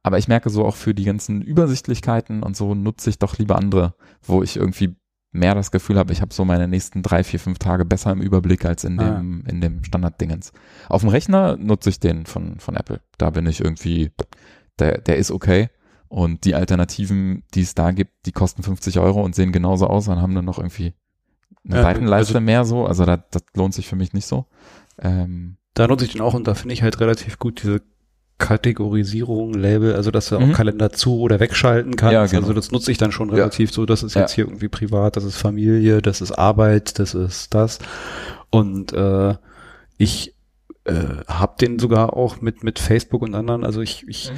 [SPEAKER 2] Aber ich merke so auch für die ganzen Übersichtlichkeiten und so nutze ich doch lieber andere, wo ich irgendwie mehr das Gefühl habe, ich habe so meine nächsten drei, vier, fünf Tage besser im Überblick als in
[SPEAKER 1] Ah.
[SPEAKER 2] dem, in dem Standarddingens. Auf dem Rechner nutze ich den von, von Apple. Da bin ich irgendwie, der, der ist okay. Und die Alternativen, die es da gibt, die kosten 50 Euro und sehen genauso aus und haben dann noch irgendwie eine
[SPEAKER 1] Ja,
[SPEAKER 2] Seitenleiste
[SPEAKER 1] also-
[SPEAKER 2] mehr so. Also da, das lohnt sich für mich nicht so. Ähm,
[SPEAKER 1] Da nutze ich den auch und da finde ich halt relativ gut diese Kategorisierung, Label, also dass du
[SPEAKER 2] Mhm.
[SPEAKER 1] auch Kalender zu oder wegschalten kannst.
[SPEAKER 2] Ja, genau.
[SPEAKER 1] Also das nutze ich dann schon relativ so, das ist
[SPEAKER 2] Ja.
[SPEAKER 1] jetzt hier irgendwie privat, das ist Familie, das ist Arbeit, das ist das. Und äh, ich äh, habe den sogar auch mit mit Facebook und anderen. Also ich ich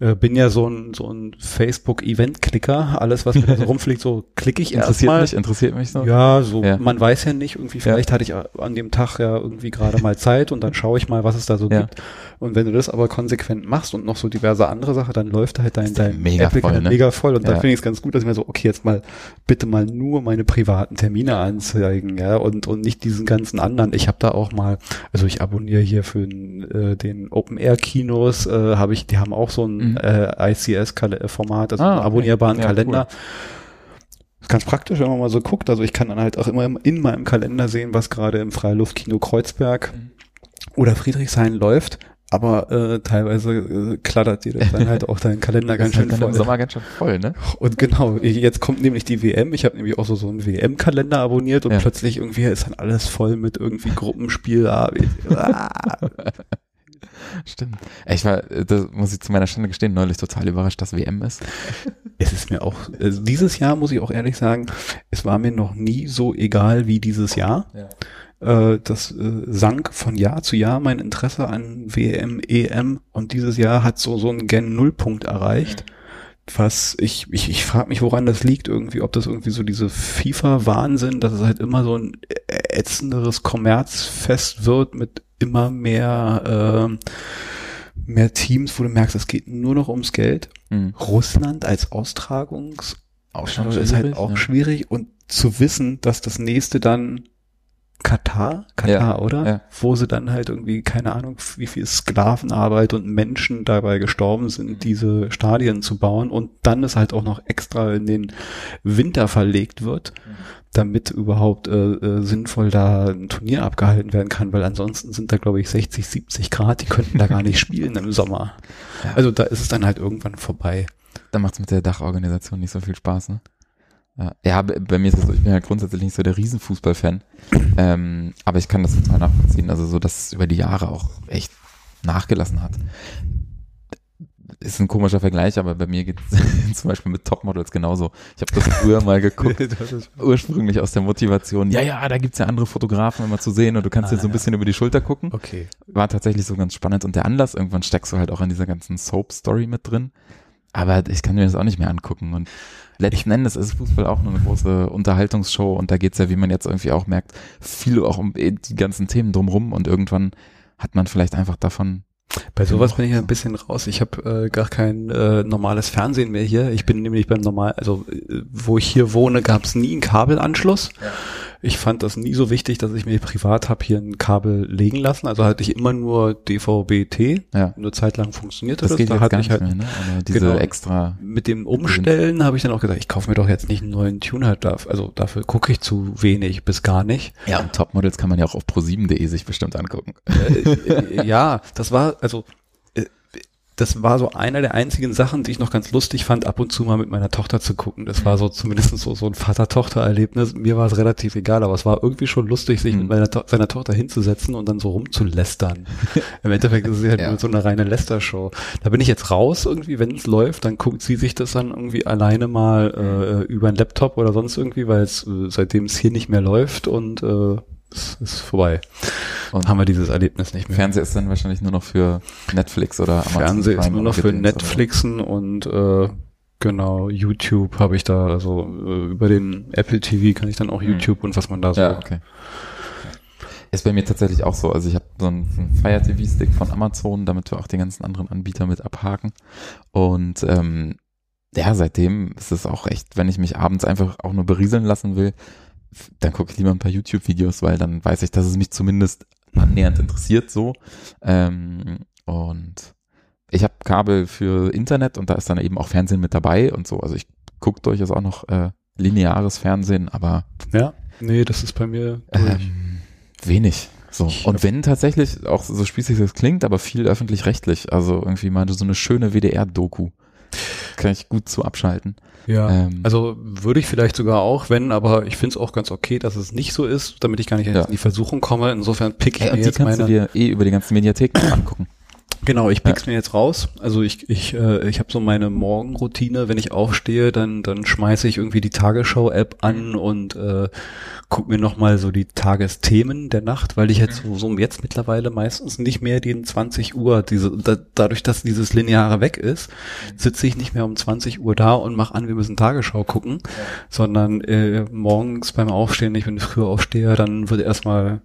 [SPEAKER 1] äh, bin ja so ein so ein Facebook Event Klicker. Alles was mir da so *laughs* rumfliegt, so klicke ich
[SPEAKER 2] interessiert
[SPEAKER 1] erstmal.
[SPEAKER 2] mich, interessiert mich so.
[SPEAKER 1] Ja, so,
[SPEAKER 2] Ja.
[SPEAKER 1] man weiß ja nicht, irgendwie, vielleicht hatte ich an dem Tag ja irgendwie gerade mal Zeit und dann *laughs* schaue ich mal, was es da so
[SPEAKER 2] Ja.
[SPEAKER 1] gibt. Und wenn du das aber konsequent machst und noch so diverse andere Sachen, dann läuft halt dein, dein
[SPEAKER 2] mega
[SPEAKER 1] Apple-Kalender
[SPEAKER 2] voll, ne?
[SPEAKER 1] mega voll. Und
[SPEAKER 2] Ja.
[SPEAKER 1] dann finde ich es ganz gut, dass ich mir so, okay, jetzt mal bitte mal nur meine privaten Termine anzeigen, ja, und, und nicht diesen ganzen anderen. Ich habe da auch mal, also ich abonniere hier für äh, den Open Air Kinos, äh, habe ich, die haben auch so ein
[SPEAKER 2] Mhm.
[SPEAKER 1] äh, ICS-Format, also
[SPEAKER 2] Ah,
[SPEAKER 1] einen
[SPEAKER 2] okay.
[SPEAKER 1] abonnierbaren
[SPEAKER 2] Ja,
[SPEAKER 1] Kalender. Ist ganz praktisch, wenn man mal so guckt. Also ich kann dann halt auch immer im- in meinem Kalender sehen, was gerade im Freiluftkino Kreuzberg
[SPEAKER 2] Mhm.
[SPEAKER 1] oder Friedrichshain läuft. Aber äh, teilweise äh, klattert dir das dann halt auch deinen Kalender ganz schön
[SPEAKER 2] halt dann im
[SPEAKER 1] voll.
[SPEAKER 2] Sommer ganz schön voll, ne?
[SPEAKER 1] Und genau, jetzt kommt nämlich die WM. Ich habe nämlich auch so, so einen WM-Kalender abonniert und
[SPEAKER 2] Ja.
[SPEAKER 1] plötzlich irgendwie ist dann alles voll mit irgendwie Gruppenspiel. Ah, ah.
[SPEAKER 2] Stimmt. Ich war, äh, das muss ich zu meiner Stelle gestehen, neulich total überrascht, dass WM ist.
[SPEAKER 1] Es ist mir auch, also dieses Jahr muss ich auch ehrlich sagen, es war mir noch nie so egal wie dieses Jahr. Äh, das äh, sank von Jahr zu Jahr mein Interesse an WM, EM und dieses Jahr hat so so einen Gen Nullpunkt erreicht. Was ich, ich, ich frage mich, woran das liegt, irgendwie, ob das irgendwie so diese FIFA-Wahnsinn, dass es halt immer so ein ätzenderes Kommerzfest wird mit immer mehr, ähm, mehr Teams, wo du merkst, es geht nur noch ums Geld.
[SPEAKER 2] Mhm.
[SPEAKER 1] Russland als Austragungsausstatter
[SPEAKER 2] Schon
[SPEAKER 1] ist halt auch
[SPEAKER 2] ja.
[SPEAKER 1] schwierig und zu wissen, dass das nächste dann Katar, Katar,
[SPEAKER 2] Ja,
[SPEAKER 1] oder?
[SPEAKER 2] ja.
[SPEAKER 1] Wo sie dann halt irgendwie, keine Ahnung, wie viel Sklavenarbeit und Menschen dabei gestorben sind, diese Stadien zu bauen und dann es halt auch noch extra in den Winter verlegt wird, damit überhaupt äh, äh, sinnvoll da ein Turnier abgehalten werden kann, weil ansonsten sind da, glaube ich, 60, 70 Grad, die könnten da gar nicht spielen im Sommer.
[SPEAKER 2] Ja.
[SPEAKER 1] Also da ist es dann halt irgendwann vorbei.
[SPEAKER 2] Dann macht es mit der Dachorganisation nicht so viel Spaß, ne? Ja, bei mir ist es so, ich bin ja grundsätzlich nicht so der Riesenfußballfan, ähm, aber ich kann das total nachvollziehen, also so, dass es über die Jahre auch echt nachgelassen hat. Ist ein komischer Vergleich, aber bei mir geht es *laughs* zum Beispiel mit Topmodels genauso. Ich habe das früher mal geguckt, *laughs* ursprünglich aus der Motivation, ja, ja, da gibt's ja andere Fotografen immer zu sehen und du kannst
[SPEAKER 1] Ah,
[SPEAKER 2] dir so ein
[SPEAKER 1] ja.
[SPEAKER 2] bisschen über die Schulter gucken
[SPEAKER 1] Okay.
[SPEAKER 2] war tatsächlich so ganz spannend und der Anlass, irgendwann steckst du halt auch in dieser ganzen Soap-Story mit drin. Aber ich kann mir das auch nicht mehr angucken. Und letzten Endes ist Fußball auch nur eine große Unterhaltungsshow und da geht's ja, wie man jetzt irgendwie auch merkt, viel auch um die ganzen Themen drumrum und irgendwann hat man vielleicht einfach davon.
[SPEAKER 1] Bei sowas bin ich ja ein bisschen raus. Ich habe äh, gar kein äh, normales Fernsehen mehr hier. Ich bin nämlich beim normal, also äh, wo ich hier wohne, gab es nie einen Kabelanschluss. Ich fand das nie so wichtig, dass ich mir privat habe hier ein Kabel legen lassen. Also hatte ich immer nur DVB-T.
[SPEAKER 2] Ja.
[SPEAKER 1] Eine Zeit lang funktionierte
[SPEAKER 2] Das
[SPEAKER 1] das.
[SPEAKER 2] geht
[SPEAKER 1] da
[SPEAKER 2] jetzt
[SPEAKER 1] hatte
[SPEAKER 2] gar
[SPEAKER 1] ich
[SPEAKER 2] nicht
[SPEAKER 1] halt
[SPEAKER 2] mehr, ne? Aber diese
[SPEAKER 1] Genau.
[SPEAKER 2] extra.
[SPEAKER 1] mit dem Umstellen habe ich dann auch gesagt, ich kaufe mir doch jetzt nicht einen neuen Tuner darf. Also dafür gucke ich zu wenig bis gar nicht.
[SPEAKER 2] Ja, und Topmodels kann man ja auch auf pro7.de sich bestimmt angucken.
[SPEAKER 1] äh, äh, ja, das war, also das war so einer der einzigen Sachen, die ich noch ganz lustig fand, ab und zu mal mit meiner Tochter zu gucken. Das war so zumindest so, so ein Vater-Tochter-Erlebnis. Mir war es relativ egal, aber es war irgendwie schon lustig, sich
[SPEAKER 2] Mhm.
[SPEAKER 1] mit meiner seiner Tochter hinzusetzen und dann so rumzulästern. *laughs* Im Endeffekt ist es halt
[SPEAKER 2] Ja.
[SPEAKER 1] nur so eine reine Lästershow. Da bin ich jetzt raus irgendwie, wenn es läuft, dann guckt sie sich das dann irgendwie alleine mal äh, über einen Laptop oder sonst irgendwie, weil es äh, seitdem es hier nicht mehr läuft und äh, es ist vorbei.
[SPEAKER 2] Und
[SPEAKER 1] haben wir dieses Erlebnis nicht mehr.
[SPEAKER 2] Fernseher ist dann wahrscheinlich nur noch für Netflix oder Amazon
[SPEAKER 1] Fernseher ist nur noch für
[SPEAKER 2] Gedöns oder-
[SPEAKER 1] Netflixen und äh, genau, YouTube habe ich da, also äh, über den Apple TV kann ich dann auch
[SPEAKER 2] Hm.
[SPEAKER 1] YouTube und was man da so.
[SPEAKER 2] Ja, okay. Ist bei mir tatsächlich auch so. Also ich habe so einen, Fire TV Stick von Amazon, damit wir auch die ganzen anderen Anbieter mit abhaken. Und ähm, ja, seitdem ist es auch echt, wenn ich mich abends einfach auch nur berieseln lassen will, dann gucke ich lieber ein paar YouTube-Videos, weil dann weiß ich, dass es mich zumindest annähernd interessiert so. Ähm, und ich habe Kabel für Internet und da ist dann eben auch Fernsehen mit dabei und so. Also ich gucke durchaus auch noch äh, lineares Fernsehen, aber
[SPEAKER 1] Ja, nee, das ist bei mir
[SPEAKER 2] ähm, wenig. So. Und wenn tatsächlich, auch so spießig das klingt, aber viel öffentlich-rechtlich, also irgendwie mal so eine schöne WDR-Doku. Kann ich gut zu abschalten.
[SPEAKER 1] Ja.
[SPEAKER 2] Ähm,
[SPEAKER 1] Also würde ich vielleicht sogar auch, wenn, aber ich finde es auch ganz okay, dass es nicht so ist, damit ich gar nicht
[SPEAKER 2] Ja.
[SPEAKER 1] in die Versuchung komme. Insofern pick ich
[SPEAKER 2] ey,
[SPEAKER 1] mir
[SPEAKER 2] und die
[SPEAKER 1] jetzt
[SPEAKER 2] kannst
[SPEAKER 1] meine.
[SPEAKER 2] du dir eh über die ganzen Mediatheken angucken.
[SPEAKER 1] Genau, ich pick's mir jetzt raus. Also ich ich äh, ich habe so meine Morgenroutine, wenn ich aufstehe, dann dann schmeiße ich irgendwie die Tagesschau App an und äh, guck mir noch mal so die Tagesthemen der Nacht, weil ich jetzt so, so jetzt mittlerweile meistens nicht mehr den 20 Uhr diese da, dadurch, dass dieses lineare weg ist, sitze ich nicht mehr um 20 Uhr da und mach an, wir müssen Tagesschau gucken, sondern äh, morgens beim Aufstehen, ich bin früher Aufsteher, dann wird erstmal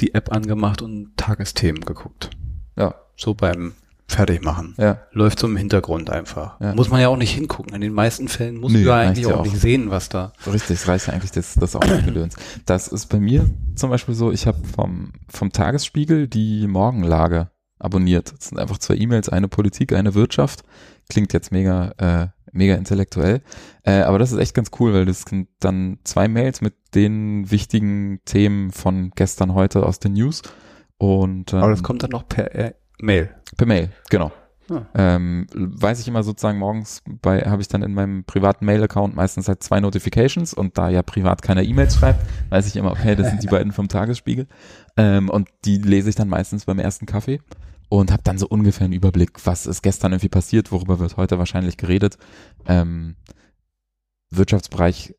[SPEAKER 1] die App angemacht und Tagesthemen geguckt.
[SPEAKER 2] Ja,
[SPEAKER 1] so beim Fertigmachen.
[SPEAKER 2] ja.
[SPEAKER 1] Läuft so im Hintergrund einfach.
[SPEAKER 2] Ja.
[SPEAKER 1] Muss man ja auch nicht hingucken. In den meisten Fällen muss man ja eigentlich auch,
[SPEAKER 2] auch.
[SPEAKER 1] nicht sehen, was da.
[SPEAKER 2] Richtig, es reicht ja eigentlich das, das Audiogedöns. Das ist bei mir zum Beispiel so, ich habe vom, vom Tagesspiegel die Morgenlage abonniert. Das sind einfach zwei E-Mails, eine Politik, eine Wirtschaft. Klingt jetzt mega, äh, mega intellektuell. Äh, aber das ist echt ganz cool, weil das sind dann zwei Mails mit den wichtigen Themen von gestern, heute aus den News. Und ähm,
[SPEAKER 1] Aber das kommt dann noch per äh, Mail.
[SPEAKER 2] per Mail, genau.
[SPEAKER 1] Ah.
[SPEAKER 2] Ähm, weiß ich immer sozusagen morgens bei, habe ich dann in meinem privaten Mail-Account meistens halt zwei Notifications und da ja privat keiner E-Mails schreibt, weiß ich immer, okay, das sind die *laughs* beiden vom Tagesspiegel. Ähm, und die lese ich dann meistens beim ersten Kaffee und habe dann so ungefähr einen Überblick, was ist gestern irgendwie passiert, worüber wird heute wahrscheinlich geredet. Ähm, Wirtschaftsbereich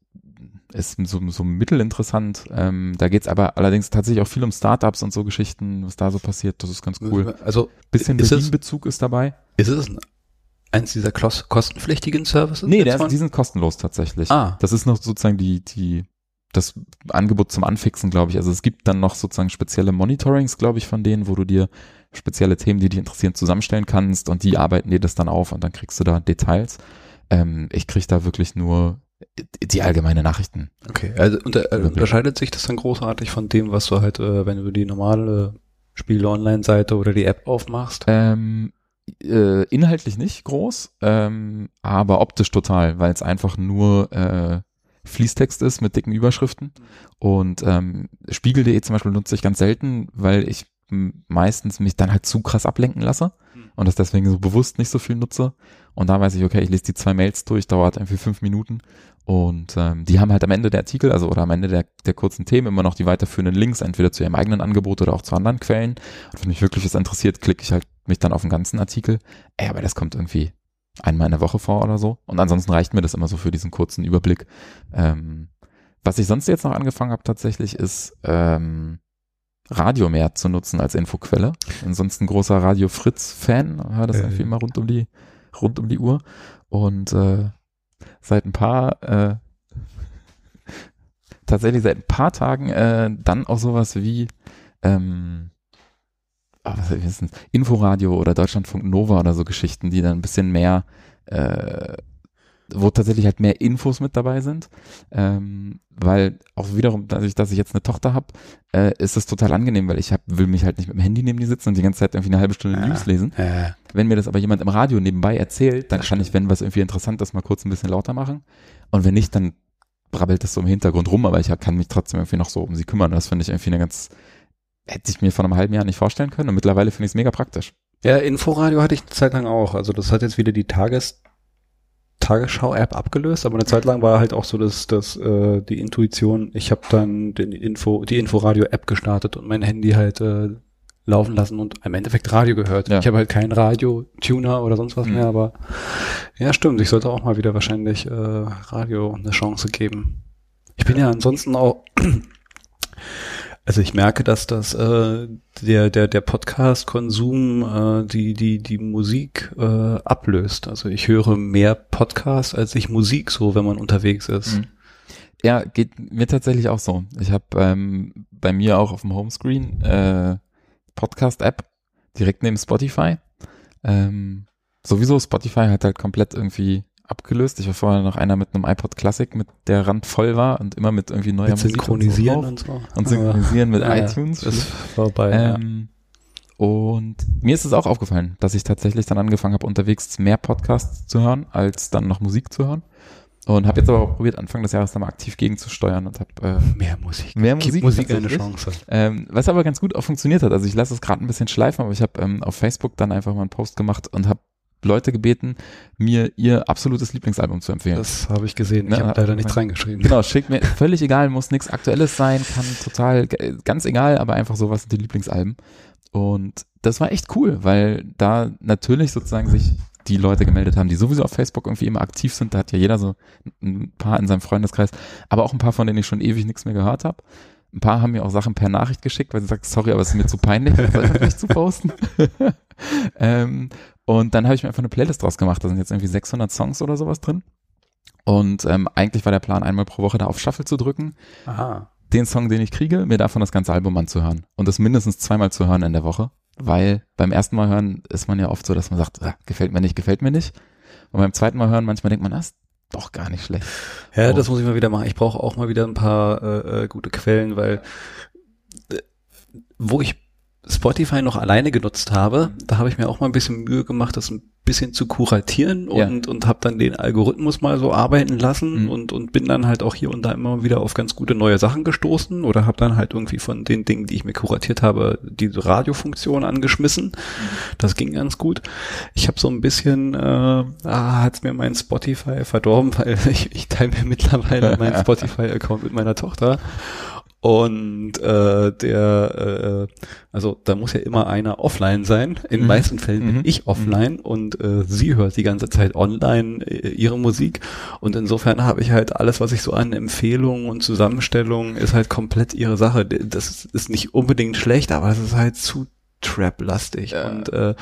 [SPEAKER 2] ist so, so mittelinteressant. Ähm, da geht's aber allerdings tatsächlich auch viel um Startups und so Geschichten, was da so passiert. Das ist ganz cool.
[SPEAKER 1] Also
[SPEAKER 2] Bisschen
[SPEAKER 1] Ist es-
[SPEAKER 2] Berlin-Bezug ist dabei.
[SPEAKER 1] ist es ein, eins dieser kostenpflichtigen Services?
[SPEAKER 2] Nee, der,
[SPEAKER 1] von?
[SPEAKER 2] die sind kostenlos tatsächlich.
[SPEAKER 1] Ah.
[SPEAKER 2] Das ist noch sozusagen die, die, das Angebot zum Anfixen, glaube ich. Also es gibt dann noch sozusagen spezielle Monitorings, glaube ich, von denen, wo du dir spezielle Themen, die dich interessieren, zusammenstellen kannst und die arbeiten dir das dann auf und dann kriegst du da Details. Ähm, ich krieg da wirklich nur die allgemeine Nachrichten.
[SPEAKER 1] Okay, also unter, äh, unterscheidet sich das dann großartig von dem, was du halt, äh, wenn du die normale Spiele-Online-Seite oder die App aufmachst?
[SPEAKER 2] Ähm, äh, inhaltlich nicht groß, ähm, aber optisch total, weil es einfach nur äh, Fließtext ist mit dicken Überschriften. Und ähm, Spiegel.de zum Beispiel nutze ich ganz selten, weil ich meistens mich dann halt zu krass ablenken lasse
[SPEAKER 1] Hm.
[SPEAKER 2] und das deswegen so bewusst nicht so viel nutze. Und da weiß ich, okay, ich lese die zwei Mails durch, dauert irgendwie fünf Minuten. Und ähm, die haben halt am Ende der Artikel, also oder am Ende der, der kurzen Themen immer noch die weiterführenden Links, entweder zu ihrem eigenen Angebot oder auch zu anderen Quellen. Und wenn mich wirklich was interessiert, klicke ich halt mich dann auf den ganzen Artikel. Ey, aber das kommt irgendwie einmal in der Woche vor oder so. Und ansonsten reicht mir das immer so für diesen kurzen Überblick. Ähm, was ich sonst jetzt noch angefangen habe tatsächlich ist ähm, Radio mehr zu nutzen als Infoquelle. Ansonsten großer Radio Fritz Fan, höre das
[SPEAKER 1] Äh.
[SPEAKER 2] irgendwie immer rund um die rund um die Uhr und äh, seit ein paar äh, *laughs* tatsächlich seit ein paar Tagen äh, dann auch sowas wie ähm, ah, was ist denn, Inforadio oder Deutschlandfunk Nova oder so Geschichten, die dann ein bisschen mehr äh, wo tatsächlich halt mehr Infos mit dabei sind, ähm, weil auch wiederum, dadurch, dass ich jetzt eine Tochter habe, äh, ist es total angenehm, weil ich hab, will mich halt nicht mit dem Handy neben die sitzen und die ganze Zeit irgendwie eine halbe Stunde
[SPEAKER 1] Ja.
[SPEAKER 2] News lesen.
[SPEAKER 1] Äh,
[SPEAKER 2] Wenn mir das aber jemand im Radio nebenbei erzählt, dann
[SPEAKER 1] Das
[SPEAKER 2] kann ich, wenn was irgendwie interessant ist, mal kurz ein bisschen lauter machen. Und wenn nicht, dann brabbelt das so im Hintergrund rum, aber ich kann mich trotzdem irgendwie noch so um sie kümmern. Das finde ich irgendwie eine ganz, hätte ich mir vor einem halben Jahr nicht vorstellen können. Und mittlerweile finde ich es mega praktisch.
[SPEAKER 1] Ja, Inforadio hatte ich eine Zeit lang auch. Also das hat jetzt wieder die Tages Tagesschau-App abgelöst, aber eine Zeit lang war halt auch so, dass, dass äh, die Intuition, ich habe dann den Info, die Inforadio-App gestartet und mein Handy halt äh, laufen lassen und im Endeffekt Radio gehört.
[SPEAKER 2] Ja.
[SPEAKER 1] Ich habe halt keinen Radio-Tuner oder sonst was
[SPEAKER 2] Mhm.
[SPEAKER 1] mehr, aber ja, stimmt, ich sollte auch mal wieder wahrscheinlich äh, Radio eine Chance geben. Ich bin ja ansonsten auch Also ich merke, dass das äh, der der der Podcast-Konsum äh, die die die Musik äh, ablöst. Also ich höre mehr Podcast als ich Musik so, wenn man unterwegs ist. Mhm.
[SPEAKER 2] Ja, geht mir tatsächlich auch so. Ich habe ähm, bei mir auch auf dem Homescreen äh, Podcast-App direkt neben Spotify. Ähm, sowieso Spotify hat halt komplett irgendwie abgelöst. Ich war vorher noch einer mit einem iPod Classic, mit der Rand voll war und immer mit irgendwie neuer mit
[SPEAKER 1] Musik synchronisieren und so.
[SPEAKER 2] Und, so. und synchronisieren mit ja, iTunes.
[SPEAKER 1] Das war bei,
[SPEAKER 2] ähm, ja. Und mir ist es auch aufgefallen, dass ich tatsächlich dann angefangen habe, unterwegs mehr Podcasts zu hören, als dann noch Musik zu hören. Und habe jetzt aber auch probiert, Anfang des Jahres da mal aktiv gegenzusteuern und habe
[SPEAKER 1] äh, mehr Musik.
[SPEAKER 2] Mehr Musik,
[SPEAKER 1] Gib Musik eine Chance.
[SPEAKER 2] Ähm, was aber ganz gut auch funktioniert hat. Also ich lasse es gerade ein bisschen schleifen, aber ich habe ähm, auf Facebook dann einfach mal einen Post gemacht und habe Leute gebeten, mir ihr absolutes Lieblingsalbum zu empfehlen.
[SPEAKER 1] Das habe ich gesehen. Ich ne, habe leider nichts reingeschrieben.
[SPEAKER 2] Genau, schickt mir völlig egal, muss nichts Aktuelles sein, kann total ganz egal, aber einfach so was sind die Lieblingsalben. Und das war echt cool, weil da natürlich sozusagen sich die Leute gemeldet haben, die sowieso auf Facebook irgendwie immer aktiv sind. Da hat ja jeder so ein paar in seinem Freundeskreis, aber auch ein paar, von denen ich schon ewig nichts mehr gehört habe. Ein paar haben mir auch Sachen per Nachricht geschickt, weil sie sagt, sorry, aber es ist mir zu peinlich, das *laughs* zu posten. *laughs* ähm, und dann habe ich mir einfach eine Playlist draus gemacht. Da sind jetzt irgendwie 600 Songs oder sowas drin. Und ähm, eigentlich war der Plan, einmal pro Woche da auf Shuffle zu drücken.
[SPEAKER 1] Aha.
[SPEAKER 2] Den Song, den ich kriege, mir davon das ganze Album anzuhören. Und das mindestens zweimal zu hören in der Woche. Weil beim ersten Mal hören ist man ja oft so, dass man sagt, ah, gefällt mir nicht, gefällt mir nicht. Und beim zweiten Mal hören, manchmal denkt man, das ist doch gar nicht schlecht.
[SPEAKER 1] Ja, oh. das muss ich mal wieder machen. Ich brauche auch mal wieder ein paar äh, äh gute Quellen, weil äh, wo ich Spotify noch alleine genutzt habe, da habe ich mir auch mal ein bisschen Mühe gemacht, das ein bisschen zu kuratieren und, ja. und habe dann den Algorithmus mal so arbeiten lassen mhm. und, und bin dann halt auch hier und da immer wieder auf ganz gute neue Sachen gestoßen oder habe dann halt irgendwie von den Dingen, die ich mir kuratiert habe, diese Radiofunktion angeschmissen. Mhm. Das ging ganz gut. Ich habe so ein bisschen, äh, ah, hat mir mein Spotify verdorben, weil *laughs* ich, ich teile mir mittlerweile meinen *laughs* Spotify-Account mit meiner Tochter und äh, der, äh, also da muss ja immer einer offline sein. In den mhm. meisten Fällen bin mhm. ich offline mhm. und äh, sie hört die ganze Zeit online äh, ihre Musik. Und insofern habe ich halt alles, was ich so an Empfehlungen und Zusammenstellungen, ist halt komplett ihre Sache. Das ist nicht unbedingt schlecht, aber es ist halt zu Trap-lastig. Ja. Und äh,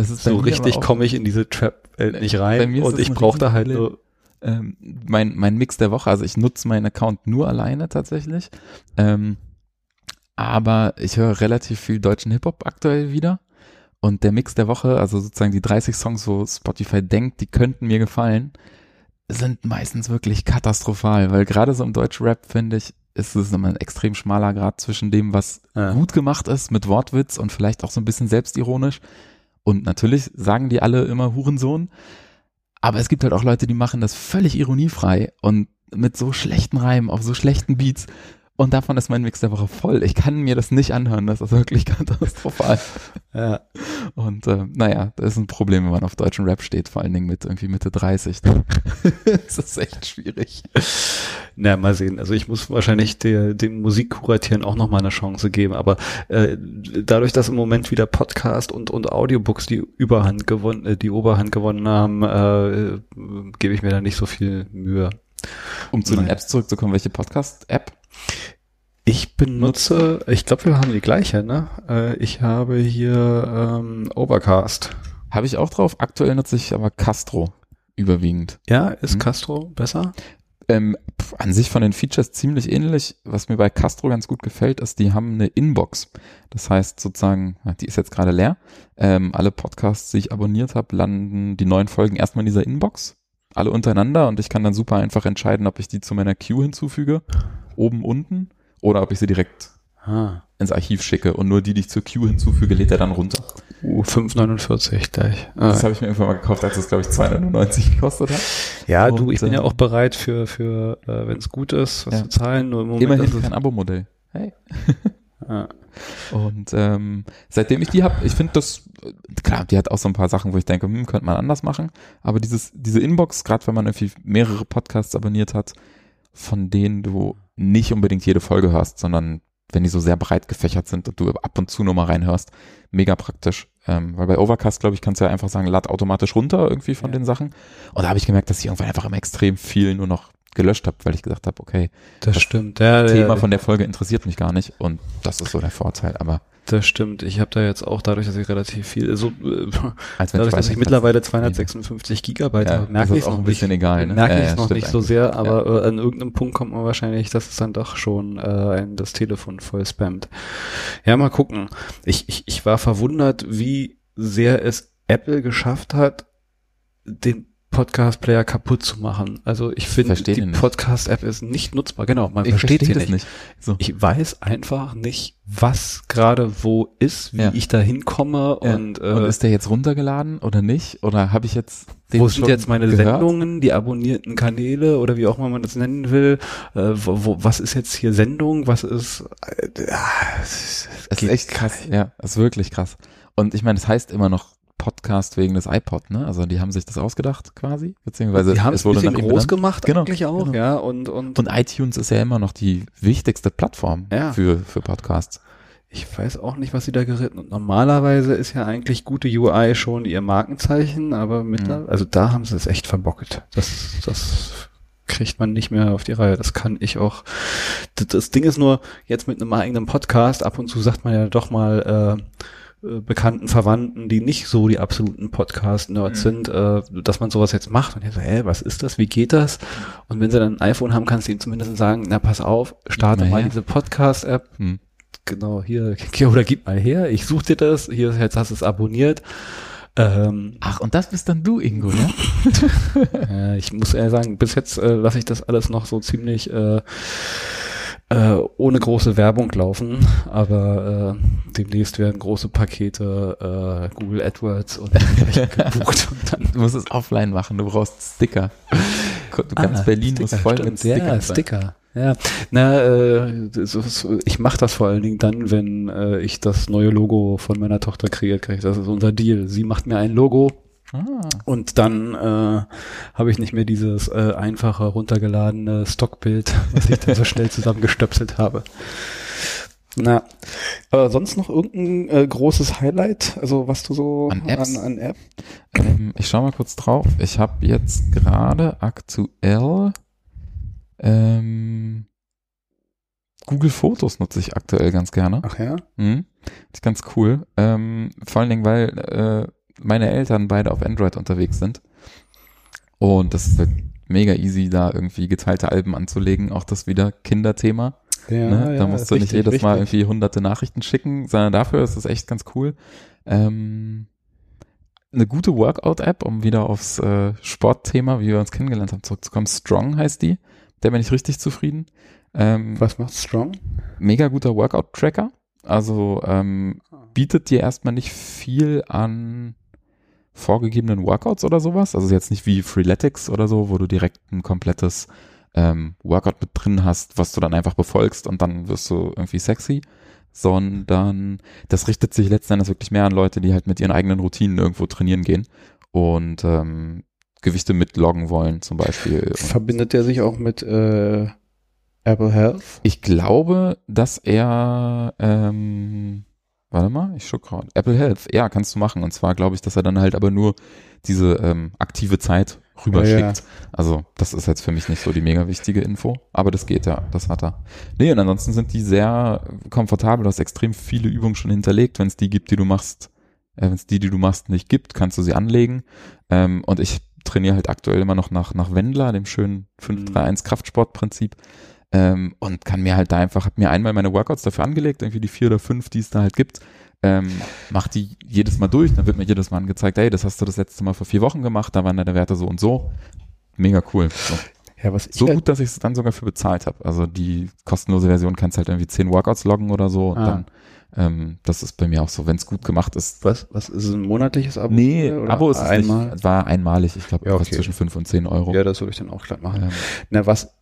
[SPEAKER 1] so richtig komme ich in diese Trap-Welt nicht rein. Und ich brauche da halt nur
[SPEAKER 2] ähm, mein, mein Mix der Woche. Also ich nutze meinen Account nur alleine tatsächlich. Ähm, aber ich höre relativ viel deutschen Hip-Hop aktuell wieder. Und der Mix der Woche, also sozusagen die 30 Songs, wo Spotify denkt, die könnten mir gefallen, sind meistens wirklich katastrophal, weil gerade so im Deutsch-Rap, finde ich, ist es immer ein extrem schmaler Grad zwischen dem, was ja. gut gemacht ist mit Wortwitz und vielleicht auch so ein bisschen selbstironisch. Und natürlich sagen die alle immer Hurensohn, aber es gibt halt auch Leute, die machen das völlig ironiefrei und mit so schlechten Reimen auf so schlechten Beats. Und davon ist mein Mix der Woche voll. Ich kann mir das nicht anhören, das ist wirklich *laughs* katastrophal.
[SPEAKER 1] Ja.
[SPEAKER 2] Und äh, naja, das ist ein Problem, wenn man auf deutschen Rap steht, vor allen Dingen mit irgendwie Mitte 30. *laughs* das ist echt schwierig.
[SPEAKER 1] Na, mal sehen. Also ich muss wahrscheinlich der, dem Musikkuratieren auch nochmal eine Chance geben. Aber äh, dadurch, dass im Moment wieder Podcast und, und Audiobooks die Überhand gewonnen, äh, die Oberhand gewonnen haben, äh, gebe ich mir da nicht so viel Mühe.
[SPEAKER 2] Um zu Nein. den Apps zurückzukommen, welche Podcast-App?
[SPEAKER 1] Ich benutze, ich glaube, wir haben die gleiche, ne? Äh, ich habe hier ähm, Overcast.
[SPEAKER 2] Habe ich auch drauf. Aktuell nutze ich aber Castro überwiegend.
[SPEAKER 1] Ja, ist hm. Castro besser?
[SPEAKER 2] Ähm, an sich von den Features ziemlich ähnlich. Was mir bei Castro ganz gut gefällt, ist, die haben eine Inbox. Das heißt sozusagen, die ist jetzt gerade leer. Ähm, alle Podcasts, die ich abonniert habe, landen die neuen Folgen erstmal in dieser Inbox. Alle untereinander und ich kann dann super einfach entscheiden, ob ich die zu meiner Queue hinzufüge. Oben, unten oder ob ich sie direkt ah. ins Archiv schicke und nur die, die ich zur Queue hinzufüge, lädt er dann runter.
[SPEAKER 1] Uh, 5,49 gleich.
[SPEAKER 2] Ah. Das habe ich mir irgendwann mal gekauft, als es, glaube ich, 2,99 gekostet hat.
[SPEAKER 1] Ja, und, du, ich bin ja äh, auch bereit für, für äh, wenn es gut ist, was ja. zu zahlen. Nur
[SPEAKER 2] im Moment Immerhin kein Abo-Modell. Hey. ja. *laughs* Und ähm, seitdem ich die habe, ich finde das, klar, die hat auch so ein paar Sachen, wo ich denke, hm, könnte man anders machen. Aber dieses, diese Inbox, gerade wenn man irgendwie mehrere Podcasts abonniert hat, von denen du nicht unbedingt jede Folge hörst, sondern wenn die so sehr breit gefächert sind und du ab und zu nur mal reinhörst, mega praktisch. Ähm, weil bei Overcast, glaube ich, kannst du ja einfach sagen, lad automatisch runter irgendwie von ja. den Sachen. Und da habe ich gemerkt, dass ich irgendwann einfach immer extrem viel nur noch gelöscht habe, weil ich gesagt habe, okay,
[SPEAKER 1] das, das stimmt. Ja,
[SPEAKER 2] Thema ja, von der Folge interessiert mich gar nicht und das ist so der Vorteil, aber
[SPEAKER 1] das stimmt. Ich habe da jetzt auch dadurch, dass ich relativ viel, so äh, *laughs* dadurch, dass ich mittlerweile 256 Gigabyte ja, habe, merke ich
[SPEAKER 2] es noch ein bisschen nicht, egal.
[SPEAKER 1] Ne? Merke ich es noch nicht so sehr, aber ja. äh, an irgendeinem Punkt kommt man wahrscheinlich, dass es dann doch schon äh, ein, das Telefon voll spammt. Ja, mal gucken. Ich, ich, ich war verwundert, wie sehr es Apple geschafft hat, den Podcast-Player kaputt zu machen. Also ich finde, die Podcast-App ist nicht nutzbar. Genau, man ich versteht sie nicht. nicht. So. Ich weiß einfach nicht, was gerade wo ist, wie ja. ich da hinkomme ja. und,
[SPEAKER 2] äh, und ist der jetzt runtergeladen oder nicht? Oder habe ich jetzt
[SPEAKER 1] den Wo sind jetzt meine gehört? Sendungen, die abonnierten Kanäle oder wie auch immer man das nennen will? Äh, wo, wo, was ist jetzt hier Sendung? Was ist? Äh,
[SPEAKER 2] es ist echt krass. Ja, es ist wirklich krass. Und ich meine, es heißt immer noch Podcast wegen des iPod, ne? Also die haben sich das ausgedacht quasi, beziehungsweise
[SPEAKER 1] die haben es wurde ein groß benannt. gemacht
[SPEAKER 2] genau,
[SPEAKER 1] eigentlich auch,
[SPEAKER 2] genau.
[SPEAKER 1] ja
[SPEAKER 2] und und und iTunes ist ja immer noch die wichtigste Plattform ja. für für Podcasts.
[SPEAKER 1] Ich weiß auch nicht, was sie da geritten. Und normalerweise ist ja eigentlich gute UI schon ihr Markenzeichen, aber mittlerweile, mhm. also da haben sie es echt verbockelt. Das das kriegt man nicht mehr auf die Reihe. Das kann ich auch. Das, das Ding ist nur, jetzt mit einem eigenen Podcast, ab und zu sagt man ja doch mal, äh, bekannten Verwandten, die nicht so die absoluten Podcast-Nerds mhm. sind, äh, dass man sowas jetzt macht. Und ich so, hä, was ist das? Wie geht das? Und wenn sie dann ein iPhone haben, kannst du ihnen zumindest sagen, na pass auf, starte mal diese Podcast-App. Mhm. Genau, hier, *laughs* oder gib mal her, ich such dir das, hier, jetzt hast du es abonniert.
[SPEAKER 2] Ähm, Ach, und das bist dann du, Ingo, ne?
[SPEAKER 1] ja, *laughs* ich muss eher sagen, bis jetzt äh, lasse ich das alles noch so ziemlich äh, äh, ohne große Werbung laufen, aber äh, demnächst werden große Pakete äh, Google AdWords und *laughs*
[SPEAKER 2] gebucht. Und dann du musst es offline machen, du brauchst Sticker. Du kannst ah, Berlin Sticker, muss voll stimmt, mit
[SPEAKER 1] Sticker. Ja, Sticker. Ja, na, äh, ich mache das vor allen Dingen dann, wenn äh, ich das neue Logo von meiner Tochter kreiert kriege. Das ist unser Deal. Sie macht mir ein Logo, Ah. Und dann äh, habe ich nicht mehr dieses äh, einfache runtergeladene Stockbild, was ich dann so schnell zusammengestöpselt habe. Na, aber sonst noch irgendein äh, großes Highlight, also was du so
[SPEAKER 2] an, Apps? an, an App? Ähm, ich schau mal kurz drauf. Ich habe jetzt gerade aktuell ähm, Google Fotos nutze ich aktuell ganz gerne.
[SPEAKER 1] Ach ja?
[SPEAKER 2] Mhm. ist ganz cool. Ähm, vor allen Dingen, weil äh, meine Eltern beide auf Android unterwegs sind. Und das ist halt mega easy, da irgendwie geteilte Alben anzulegen. Auch das wieder Kinderthema. Ja, ne? Da ja, musst du nicht jedes richtig. Mal irgendwie hunderte Nachrichten schicken, sondern dafür ist es echt ganz cool. Ähm, eine gute Workout-App, um wieder aufs äh, Sportthema, wie wir uns kennengelernt haben, zurückzukommen. Strong heißt die. Der bin ich richtig zufrieden.
[SPEAKER 1] Ähm, Was macht Strong?
[SPEAKER 2] Mega guter Workout-Tracker. Also ähm, bietet dir erstmal nicht viel an vorgegebenen Workouts oder sowas. Also jetzt nicht wie Freeletics oder so, wo du direkt ein komplettes ähm, Workout mit drin hast, was du dann einfach befolgst und dann wirst du irgendwie sexy, sondern das richtet sich letzten Endes wirklich mehr an Leute, die halt mit ihren eigenen Routinen irgendwo trainieren gehen und ähm, Gewichte mitloggen wollen zum Beispiel.
[SPEAKER 1] Verbindet er sich auch mit äh, Apple Health?
[SPEAKER 2] Ich glaube, dass er ähm, Warte mal, ich schaue gerade. Apple Health, ja, kannst du machen. Und zwar glaube ich, dass er dann halt aber nur diese ähm, aktive Zeit rüberschickt. Ja, ja. Also das ist jetzt für mich nicht so die mega wichtige Info, aber das geht ja, das hat er. Nee, und ansonsten sind die sehr komfortabel, du hast extrem viele Übungen schon hinterlegt, wenn es die gibt, die du machst, äh, wenn es die, die du machst, nicht gibt, kannst du sie anlegen. Ähm, und ich trainiere halt aktuell immer noch nach, nach Wendler, dem schönen 5-3-1 mhm. Kraftsportprinzip ähm, und kann mir halt da einfach, hab mir einmal meine Workouts dafür angelegt, irgendwie die vier oder fünf, die es da halt gibt, ähm, mach die jedes Mal durch, dann wird mir jedes Mal angezeigt, hey, das hast du das letzte Mal vor vier Wochen gemacht, da waren deine Werte so und so. Mega cool. So. Ja, was so halt gut, dass ich es dann sogar für bezahlt habe. Also die kostenlose Version kannst halt irgendwie zehn Workouts loggen oder so. Und ah. dann, ähm, das ist bei mir auch so, wenn es gut gemacht ist.
[SPEAKER 1] Was? Was ist ein monatliches Abo?
[SPEAKER 2] Nee, oder Abo ist einmal? Nicht, war einmalig. Ich glaube, ja, okay. zwischen fünf und zehn Euro.
[SPEAKER 1] Ja, das würde ich dann auch glatt machen. Ähm, Na, was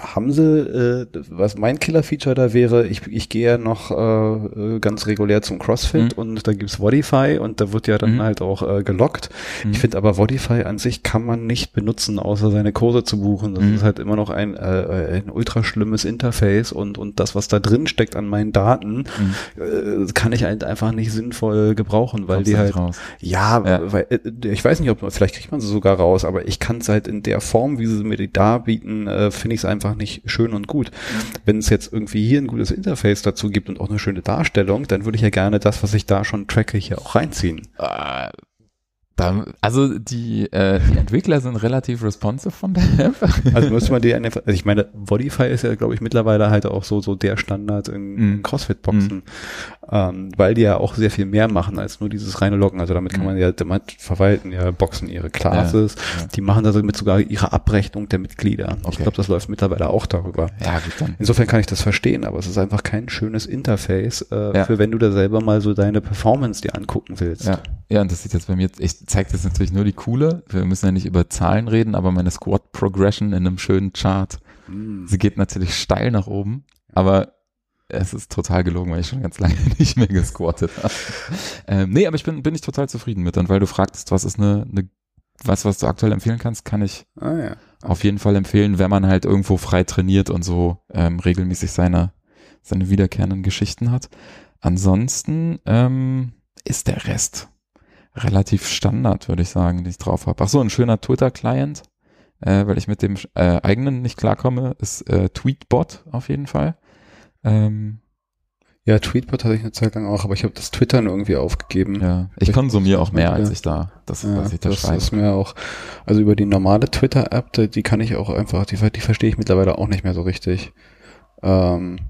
[SPEAKER 1] haben sie, äh, was mein Killer-Feature da wäre, ich, ich gehe ja noch äh, ganz regulär zum CrossFit mhm. und da gibt's Vodify und da wird ja dann mhm. halt auch äh, gelockt. Mhm. Ich finde aber Vodify an sich kann man nicht benutzen, außer seine Kurse zu buchen. Das mhm. ist halt immer noch ein, äh, ein ultra schlimmes Interface und, und das, was da drin steckt an meinen Daten, mhm. äh, kann ich halt einfach nicht sinnvoll gebrauchen, weil Kommst die halt, ja, ja, weil, äh, ich weiß nicht, ob man, vielleicht kriegt man sie sogar raus, aber ich kann es halt in der Form, wie sie mir die darbieten, äh, finde ich es einfach nicht schön und gut. Wenn es jetzt irgendwie hier ein gutes Interface dazu gibt und auch eine schöne Darstellung, dann würde ich ja gerne das, was ich da schon tracke, hier auch reinziehen.
[SPEAKER 2] Äh, da, also die, äh, die Entwickler sind relativ responsive von der App.
[SPEAKER 1] Also müsste man die, *laughs* also ich meine, Vodify ist ja, glaube ich, mittlerweile halt auch so so der Standard in mm. CrossFit-Boxen, mm. ähm, weil die ja auch sehr viel mehr machen als nur dieses reine Loggen. Also damit kann mm. man ja, damit verwalten ja Boxen ihre Classes, ja, ja. die machen damit sogar ihre Abrechnung der Mitglieder. Okay. Ich glaube, das läuft mittlerweile auch darüber. Ja, gut dann. Insofern kann ich das verstehen, aber es ist einfach kein schönes Interface, äh, ja. für wenn du da selber mal so deine Performance dir angucken willst.
[SPEAKER 2] Ja, ja und das sieht jetzt bei mir, ich zeigt jetzt natürlich nur die coole. Wir müssen ja nicht über Zahlen reden, aber meine Squat Progression in einem schönen Chart. Mm. Sie geht natürlich steil nach oben, aber es ist total gelogen, weil ich schon ganz lange *laughs* nicht mehr gesquattet habe. ähm, nee, aber ich bin, bin ich total zufrieden mit. Und weil du fragtest, was ist eine, eine was, was du aktuell empfehlen kannst, kann ich ah, ja. auf jeden Fall empfehlen, wenn man halt irgendwo frei trainiert und so ähm, regelmäßig seine, seine wiederkehrenden Geschichten hat. Ansonsten ähm, ist der Rest relativ Standard, würde ich sagen, die ich drauf habe. Ach so, ein schöner Twitter-Client, äh, weil ich mit dem äh, eigenen nicht klarkomme, ist äh, Tweetbot auf jeden Fall. Ähm,
[SPEAKER 1] ja, Tweetbot hatte ich eine Zeit lang auch, aber ich habe das Twittern irgendwie aufgegeben.
[SPEAKER 2] Ja, ich, ich konsumiere auch mehr, als ich da, das,
[SPEAKER 1] ja, was ich da das schreibe. ist mir auch, also über die normale Twitter-App, die kann ich auch einfach, die, die verstehe ich mittlerweile auch nicht mehr so richtig. Ähm,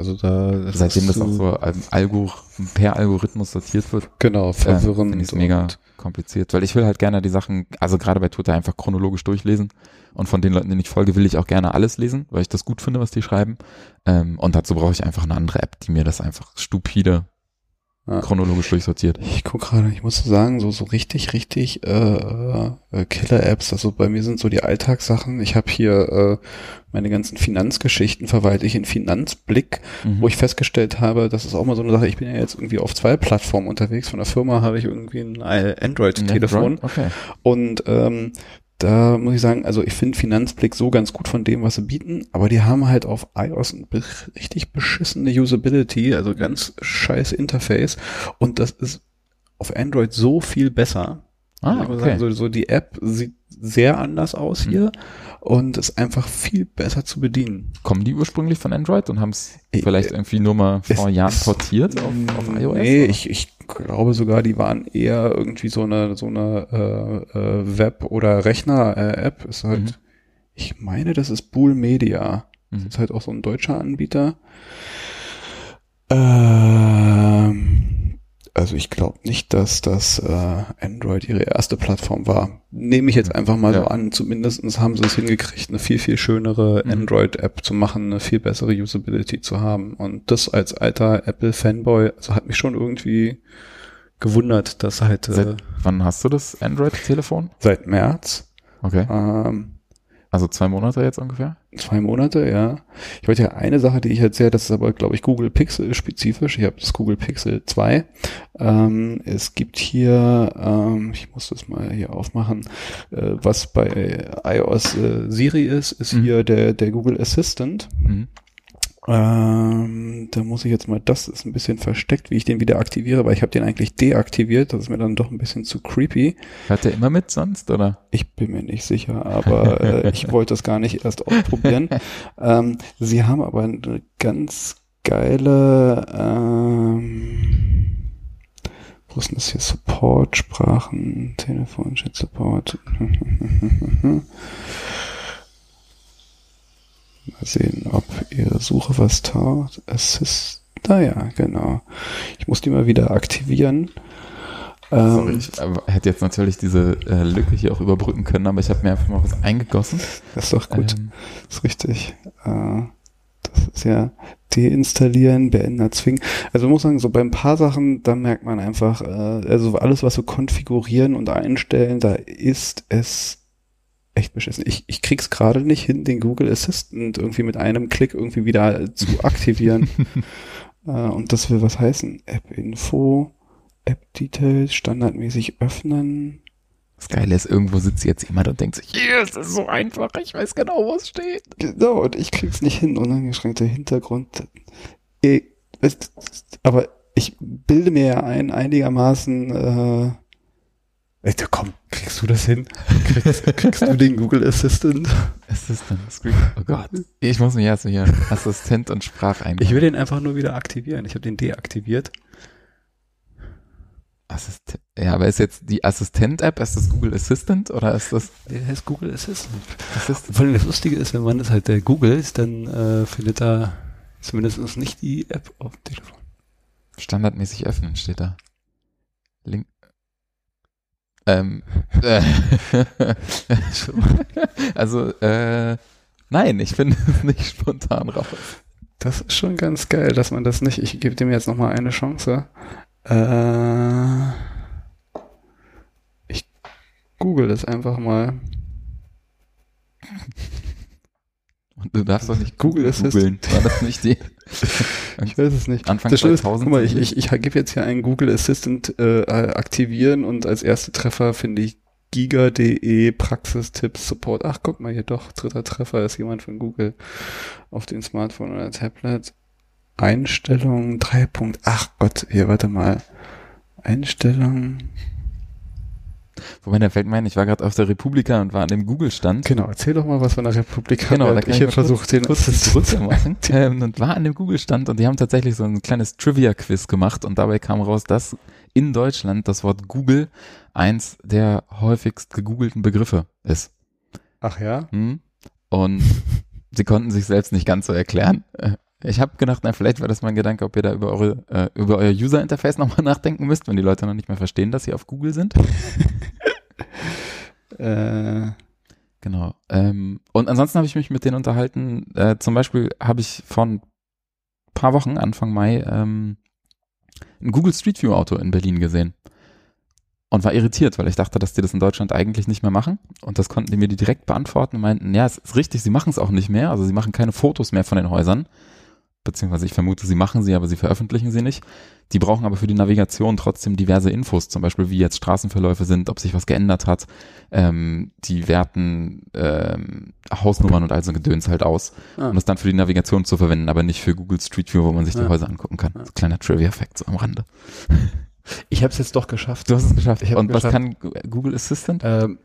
[SPEAKER 1] also da
[SPEAKER 2] seitdem das auch so Algor per Algorithmus sortiert wird.
[SPEAKER 1] Genau, verwirrend.
[SPEAKER 2] Äh, ist mega kompliziert, weil ich will halt gerne die Sachen, also gerade bei Twitter einfach chronologisch durchlesen und von den Leuten, denen ich folge, will ich auch gerne alles lesen, weil ich das gut finde, was die schreiben. Ähm, und dazu brauche ich einfach eine andere App, die mir das einfach stupide ja. chronologisch durchsortiert.
[SPEAKER 1] Ich guck gerade, ich muss sagen, so so richtig, richtig äh, äh, Killer-Apps, also bei mir sind so die Alltagssachen. Ich habe hier äh, meine ganzen Finanzgeschichten verwalte ich in Finanzblick, mhm. wo ich festgestellt habe, das ist auch mal so eine Sache, ich bin ja jetzt irgendwie auf zwei Plattformen unterwegs. Von der Firma habe ich irgendwie ein Android-Telefon. Android? Okay. Und ähm, da muss ich sagen, also ich finde Finanzblick so ganz gut von dem, was sie bieten, aber die haben halt auf iOS ein richtig beschissene Usability, also ganz scheiß Interface und das ist auf Android so viel besser. Ah, okay. Sagen, so, so die App sieht sehr anders aus hier mhm. und ist einfach viel besser zu bedienen.
[SPEAKER 2] Kommen die ursprünglich von Android und haben es vielleicht irgendwie nur mal vor Jahren portiert auf, auf iOS?
[SPEAKER 1] Nee, ich, ich glaube sogar, die waren eher irgendwie so eine so eine äh, äh, Web- oder Rechner-App. Ist halt, mhm. ich meine, das ist Bool Media. Mhm. Das ist halt auch so ein deutscher Anbieter. Also ich glaube nicht, dass das äh, Android ihre erste Plattform war. Nehme ich jetzt einfach mal ja. so an. Zumindestens haben sie es hingekriegt, eine viel, viel schönere mhm. Android-App zu machen, eine viel bessere Usability zu haben. Und das als alter Apple-Fanboy, also hat mich schon irgendwie gewundert, dass halt.
[SPEAKER 2] Seit äh, wann hast du das Android-Telefon?
[SPEAKER 1] Seit März.
[SPEAKER 2] Okay. Ähm, also zwei Monate jetzt ungefähr?
[SPEAKER 1] Zwei Monate, ja. Ich wollte ja eine Sache, die ich erzähle, das ist aber, glaube ich, Google Pixel spezifisch. Ich habe das Google Pixel 2. Ähm, es gibt hier, ähm, ich muss das mal hier aufmachen, äh, was bei iOS äh, Siri ist, ist mhm. hier der, der Google Assistant. Mhm. Ähm, da muss ich jetzt mal, das ist ein bisschen versteckt, wie ich den wieder aktiviere, weil ich habe den eigentlich deaktiviert. Das ist mir dann doch ein bisschen zu creepy.
[SPEAKER 2] Hört der immer mit sonst, oder?
[SPEAKER 1] Ich bin mir nicht sicher, aber äh, ich wollte das gar nicht erst ausprobieren. *laughs* ähm, sie haben aber eine ganz geile, ähm, wo ist denn das hier? Support, Sprachen, Telefon, Chat Support. *laughs* Mal sehen, ob ihre Suche was taucht. Assist. Naja, genau. Ich muss die mal wieder aktivieren.
[SPEAKER 2] Sorry, ähm, ich hätte jetzt natürlich diese äh, Lücke hier auch überbrücken können, aber ich habe mir einfach mal was eingegossen.
[SPEAKER 1] Das ist doch gut. Ähm, das ist richtig. Äh, das ist ja deinstallieren, beenden, zwingen. Also man muss sagen, so bei ein paar Sachen, da merkt man einfach, äh, also alles, was so konfigurieren und einstellen, da ist es echt beschissen. Ich, ich krieg's gerade nicht hin, den Google Assistant irgendwie mit einem Klick irgendwie wieder zu *laughs* aktivieren. *laughs* äh, und das will was heißen. App Info, App Details, standardmäßig öffnen.
[SPEAKER 2] Das Geile ist, irgendwo sitzt jetzt jemand und denkt sich, das ist so einfach, ich weiß genau, wo es steht.
[SPEAKER 1] Genau, und ich krieg's nicht hin. Uneingeschränkter Hintergrund. Eh, ist- Aber ich bilde mir ja ein, einigermaßen, äh, Alter, komm, kriegst du das hin? Kriegst, kriegst du den Google Assistant?
[SPEAKER 2] Assistant, Screen. Oh Gott. Ich muss mich erst hier Assistent und Spracheingeben.
[SPEAKER 1] Ich will den einfach nur wieder aktivieren. Ich habe den deaktiviert.
[SPEAKER 2] Assistent. Ja, aber ist jetzt die Assistent-App, ist das Google Assistant oder ist das
[SPEAKER 1] Der heißt Google Assistant.
[SPEAKER 2] Assistant?
[SPEAKER 1] Vor allem das Lustige ist, wenn man das halt der googelt, dann äh, findet er zumindest nicht die App auf dem Telefon.
[SPEAKER 2] Standardmäßig öffnen steht da. Link. Ähm, äh, *laughs* also, äh, nein, ich finde es *laughs* nicht spontan raus.
[SPEAKER 1] Das ist schon ganz geil, dass man das nicht. Ich gebe dem jetzt noch mal eine Chance. Äh, ich google das einfach mal.
[SPEAKER 2] Und du darfst doch nicht
[SPEAKER 1] Google
[SPEAKER 2] googeln. War das nicht die? *laughs*
[SPEAKER 1] Ich weiß es nicht.
[SPEAKER 2] Anfang
[SPEAKER 1] das Schlimme ist,
[SPEAKER 2] 2000
[SPEAKER 1] guck mal, ich, ich, ich gebe jetzt hier einen Google Assistant äh, aktivieren und als erste Treffer finde ich giga.de Praxistipps Support. Ach, guck mal hier doch, dritter Treffer ist jemand von Google auf dem Smartphone oder Tablet. Einstellungen 3. Ach Gott, hier, warte mal. Einstellungen.
[SPEAKER 2] Wobei, da fällt mir ein, ich war gerade auf der Republika und war an dem Google-Stand.
[SPEAKER 1] Genau, erzähl doch mal was von der Republik.
[SPEAKER 2] Genau, da kann
[SPEAKER 1] ich hier versuche, den
[SPEAKER 2] kurz die
[SPEAKER 1] Assistant
[SPEAKER 2] Brücke machen. *laughs* ähm, und war an dem Google-Stand und die haben tatsächlich so ein kleines Trivia-Quiz gemacht und dabei kam raus, dass in Deutschland das Wort Google eins der häufigst gegoogelten Begriffe ist.
[SPEAKER 1] Ach ja?
[SPEAKER 2] Hm? Und sie konnten sich selbst nicht ganz so erklären. Ich habe gedacht, na, vielleicht wäre das mal ein Gedanke, ob ihr da über eure äh, über euer User-Interface nochmal nachdenken müsst, wenn die Leute noch nicht mehr verstehen, dass sie auf Google sind. *laughs*
[SPEAKER 1] Äh,
[SPEAKER 2] Genau. Ähm, und ansonsten habe ich mich mit denen unterhalten. Äh, zum Beispiel habe ich vor ein paar Wochen, Anfang Mai, ähm, ein Google Street View Auto in Berlin gesehen. Und war irritiert, weil ich dachte, dass die das in Deutschland eigentlich nicht mehr machen. Und das konnten die mir die direkt beantworten und meinten, ja, es ist richtig, sie machen es auch nicht mehr. Also sie machen keine Fotos mehr von den Häusern. Beziehungsweise ich vermute, sie machen sie, aber sie veröffentlichen sie nicht. Die brauchen aber für die Navigation trotzdem diverse Infos, zum Beispiel wie jetzt Straßenverläufe sind, ob sich was geändert hat. Ähm, die werten ähm, Hausnummern und all so ein Gedöns halt aus,
[SPEAKER 1] ah.
[SPEAKER 2] um das dann für die Navigation zu verwenden, aber nicht für Google Street View, wo man sich die
[SPEAKER 1] Ja.
[SPEAKER 2] Häuser angucken kann. So kleiner Trivia-Fact so am Rande.
[SPEAKER 1] Ich habe es jetzt doch geschafft.
[SPEAKER 2] Du hast es geschafft. Und was
[SPEAKER 1] geschafft.
[SPEAKER 2] kann Gu- Google Assistant?
[SPEAKER 1] Ähm,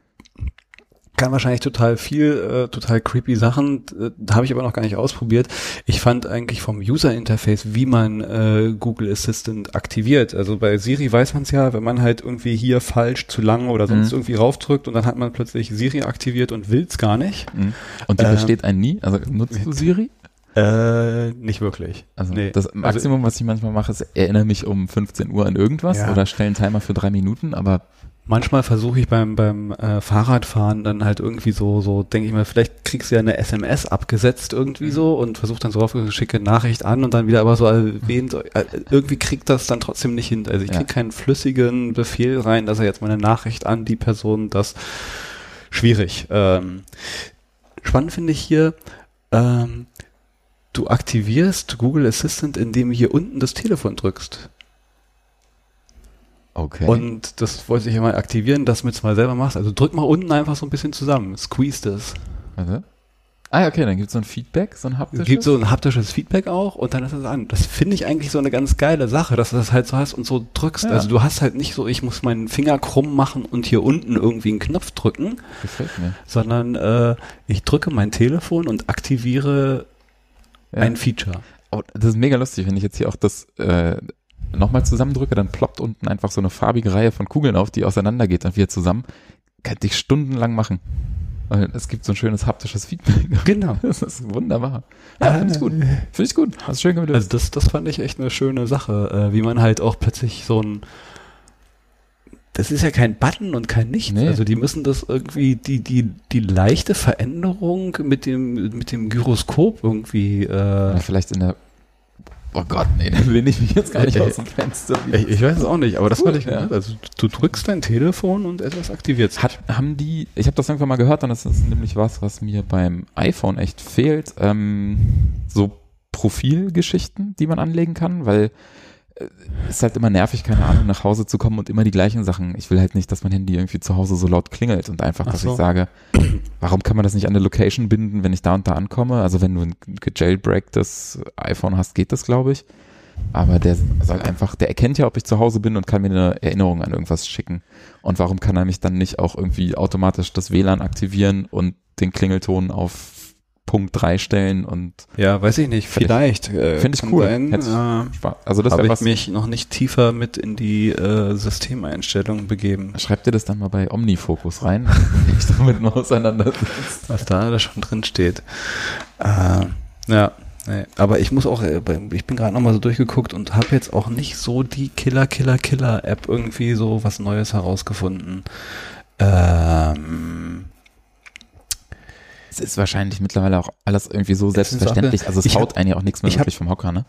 [SPEAKER 1] kann wahrscheinlich total viel, äh, total creepy Sachen. Äh, habe ich aber noch gar nicht ausprobiert. Ich fand eigentlich vom User-Interface, wie man äh, Google Assistant aktiviert. Also bei Siri weiß man es ja, wenn man halt irgendwie hier falsch zu lang oder sonst
[SPEAKER 2] Mhm.
[SPEAKER 1] irgendwie raufdrückt und dann hat man plötzlich Siri aktiviert und will's gar nicht.
[SPEAKER 2] Mhm. Und die
[SPEAKER 1] Ähm,
[SPEAKER 2] versteht einen nie? Also nutzt du Siri?
[SPEAKER 1] Äh, nicht wirklich.
[SPEAKER 2] Also
[SPEAKER 1] Nee.
[SPEAKER 2] das Maximum, was ich manchmal mache, ist, erinnere mich um 15 Uhr an irgendwas
[SPEAKER 1] Ja.
[SPEAKER 2] oder stelle einen Timer für drei Minuten, aber
[SPEAKER 1] Manchmal versuche ich beim beim äh, Fahrradfahren dann halt irgendwie so so denke ich mal, vielleicht kriegst du ja eine SMS abgesetzt irgendwie so und versuch dann so drauf schicke Nachricht an und dann wieder aber so erwähnt so, äh, irgendwie kriegt das dann trotzdem nicht hin. Also ich
[SPEAKER 2] Ja.
[SPEAKER 1] krieg keinen flüssigen Befehl rein, dass er jetzt meine Nachricht an die Person das schwierig. Ähm, spannend finde ich hier ähm, du aktivierst Google Assistant, indem du hier unten das Telefon drückst.
[SPEAKER 2] Okay.
[SPEAKER 1] Und das wollte ich ja mal aktivieren, dass du es mal selber machst. Also drück mal unten einfach so ein bisschen zusammen. Squeeze das.
[SPEAKER 2] Warte. Ah ja, okay, dann gibt es so ein Feedback, so ein
[SPEAKER 1] Es
[SPEAKER 2] haptisches.
[SPEAKER 1] gibt so ein haptisches Feedback auch und dann ist es an. Das finde ich eigentlich so eine ganz geile Sache, dass du das halt so hast und so drückst.
[SPEAKER 2] Ja.
[SPEAKER 1] Also du hast halt nicht so, ich muss meinen Finger krumm machen und hier unten irgendwie einen Knopf drücken,
[SPEAKER 2] Gefällt mir.
[SPEAKER 1] sondern äh, ich drücke mein Telefon und aktiviere
[SPEAKER 2] Ja.
[SPEAKER 1] ein Feature.
[SPEAKER 2] Oh, das ist mega lustig, wenn ich jetzt hier auch das äh, nochmal zusammendrücke, dann ploppt unten einfach so eine farbige Reihe von Kugeln auf, die auseinandergeht und wir zusammen. Könnte ich stundenlang machen. Es gibt so ein schönes haptisches Feedback.
[SPEAKER 1] Genau. *laughs*
[SPEAKER 2] Das ist wunderbar. Ja, finde ich gut. Finde ich gut. Hast du schön gelöst.
[SPEAKER 1] Also das, das fand ich echt eine schöne Sache, äh, wie man halt auch plötzlich so ein das ist ja kein Button und kein Nichts.
[SPEAKER 2] Nee.
[SPEAKER 1] Also die müssen das irgendwie, die, die, die leichte Veränderung mit dem, mit dem Gyroskop irgendwie,
[SPEAKER 2] Ja,
[SPEAKER 1] äh,
[SPEAKER 2] vielleicht in der Oh Gott, nee, da *laughs* will ich mich jetzt gar nicht aus dem Fenster.
[SPEAKER 1] Ich, ich weiß es auch nicht, aber das hatte ich ja. Also du drückst dein Telefon und etwas aktiviert sich.
[SPEAKER 2] Hat, haben die, ich habe das irgendwann mal gehört und das ist nämlich was, was mir beim iPhone echt fehlt, ähm, so Profilgeschichten, die man anlegen kann, weil ist halt immer nervig, keine Ahnung, nach Hause zu kommen und immer die gleichen Sachen. Ich will halt nicht, dass mein Handy irgendwie zu Hause so laut klingelt und einfach, dass so. ich sage, warum kann man das nicht an eine Location binden, wenn ich da und da ankomme? Also wenn du ein gejailbreaktes iPhone hast, geht das, glaube ich. Aber der soll einfach, der erkennt ja, ob ich zu Hause bin und kann mir eine Erinnerung an irgendwas schicken. Und warum kann er mich dann nicht auch irgendwie automatisch das WLAN aktivieren und den Klingelton auf Punkt 3 stellen und
[SPEAKER 1] ja, weiß ich nicht, vielleicht.
[SPEAKER 2] Äh, Finde ich cool. Sein,
[SPEAKER 1] äh, also das habe ich mich noch nicht tiefer mit in die äh, Systemeinstellungen begeben.
[SPEAKER 2] Schreibt ihr das dann mal bei Omnifocus rein, *laughs* ich damit mal auseinandersetzt.
[SPEAKER 1] Was da, da schon drin steht. Äh, ja, nee. aber ich muss auch, äh, ich bin gerade nochmal so durchgeguckt und habe jetzt auch nicht so die Killer, Killer, Killer App irgendwie so was Neues herausgefunden. Ähm,
[SPEAKER 2] es ist wahrscheinlich mittlerweile auch alles irgendwie so selbstverständlich. Also es haut eigentlich auch nichts mehr wirklich vom Hocker, ne?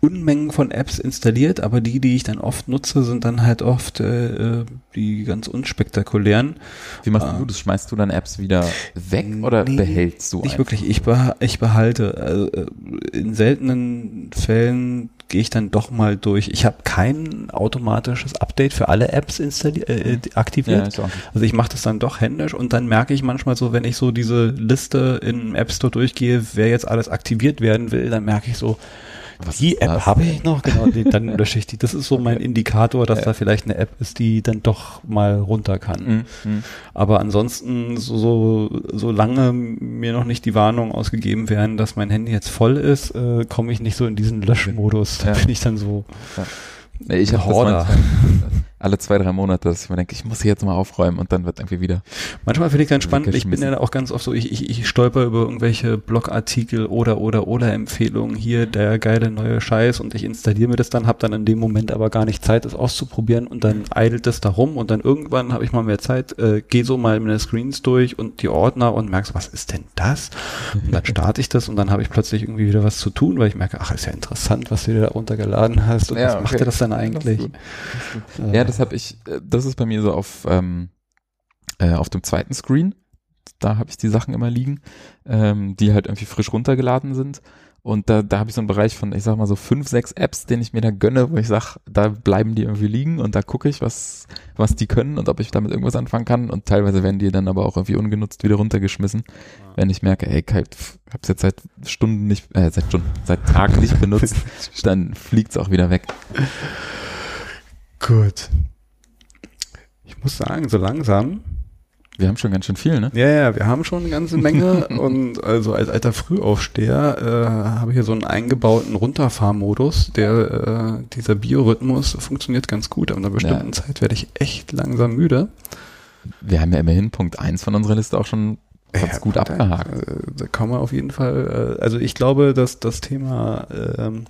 [SPEAKER 1] Unmengen von Apps installiert, aber die, die ich dann oft nutze, sind dann halt oft äh, die ganz unspektakulären.
[SPEAKER 2] Wie machst äh, du das? Schmeißt du dann Apps wieder weg oder nee, behältst du?
[SPEAKER 1] Nicht einfach? wirklich. Ich, beha ich behalte. Also, äh, in seltenen Fällen gehe ich dann doch mal durch. Ich habe kein automatisches Update für alle Apps installiert, äh, äh aktiviert. Ja, also ich mache das dann doch händisch und dann merke ich manchmal so, wenn ich so diese Liste im App Store durchgehe, wer jetzt alles aktiviert werden will, dann merke ich so, was die App habe ich noch, genau, die, dann lösche ich die. Das ist so *laughs* mein Indikator, dass ja. da vielleicht eine App ist, die dann doch mal runter kann. Mhm. mhm. Aber ansonsten, so, so, solange mir noch nicht die Warnung ausgegeben werden, dass mein Handy jetzt voll ist, äh, komme ich nicht so in diesen Löschmodus. Da ja. bin ich dann so.
[SPEAKER 2] Ja. Ich habe *laughs* alle zwei, drei Monate, dass ich mir denke, ich muss hier jetzt mal aufräumen und dann wird irgendwie wieder.
[SPEAKER 1] Manchmal finde ich ganz spannend, ich bin ja auch ganz oft so, ich, ich, ich stolper über irgendwelche Blogartikel oder oder oder Empfehlungen hier, der geile neue Scheiß und ich installiere mir das dann, habe dann in dem Moment aber gar nicht Zeit, das auszuprobieren und dann eidelt das da rum und dann irgendwann habe ich mal mehr Zeit, äh, gehe so mal meine Screens durch und die Ordner und merkst, was ist denn das? Und dann starte ich das und dann habe ich plötzlich irgendwie wieder was zu tun, weil ich merke, ach, ist ja interessant, was du dir da runtergeladen hast und ja, was okay. macht dir das dann eigentlich?
[SPEAKER 2] Das das habe ich, äh, das ist bei mir so auf, ähm, äh, auf dem zweiten Screen. Da habe ich die Sachen immer liegen, ähm, die halt irgendwie frisch runtergeladen sind. Und da, da habe ich so einen Bereich von, ich sag mal so fünf, sechs Apps, den ich mir da gönne, wo ich sag, da bleiben die irgendwie liegen und da gucke ich, was, was die können und ob ich damit irgendwas anfangen kann. Und teilweise werden die dann aber auch irgendwie ungenutzt wieder runtergeschmissen, ja. wenn ich merke, ey, ich hab's jetzt seit Stunden nicht, äh, seit Stunden, seit Tagen nicht benutzt, *laughs* dann fliegt's auch wieder weg.
[SPEAKER 1] Gut. Ich muss sagen, so langsam.
[SPEAKER 2] Wir haben schon ganz schön viel, ne?
[SPEAKER 1] Ja, ja, wir haben schon eine ganze Menge *laughs* und also als alter Frühaufsteher äh, habe ich hier so einen eingebauten Runterfahrmodus, der äh, dieser Biorhythmus funktioniert ganz gut. Aber in einer bestimmten ja. Zeit werde ich echt langsam müde.
[SPEAKER 2] Wir haben ja immerhin Punkt eins von unserer Liste auch schon ganz ja, gut abgehakt.
[SPEAKER 1] Da, da kann man auf jeden Fall, äh, also ich glaube, dass das Thema ähm,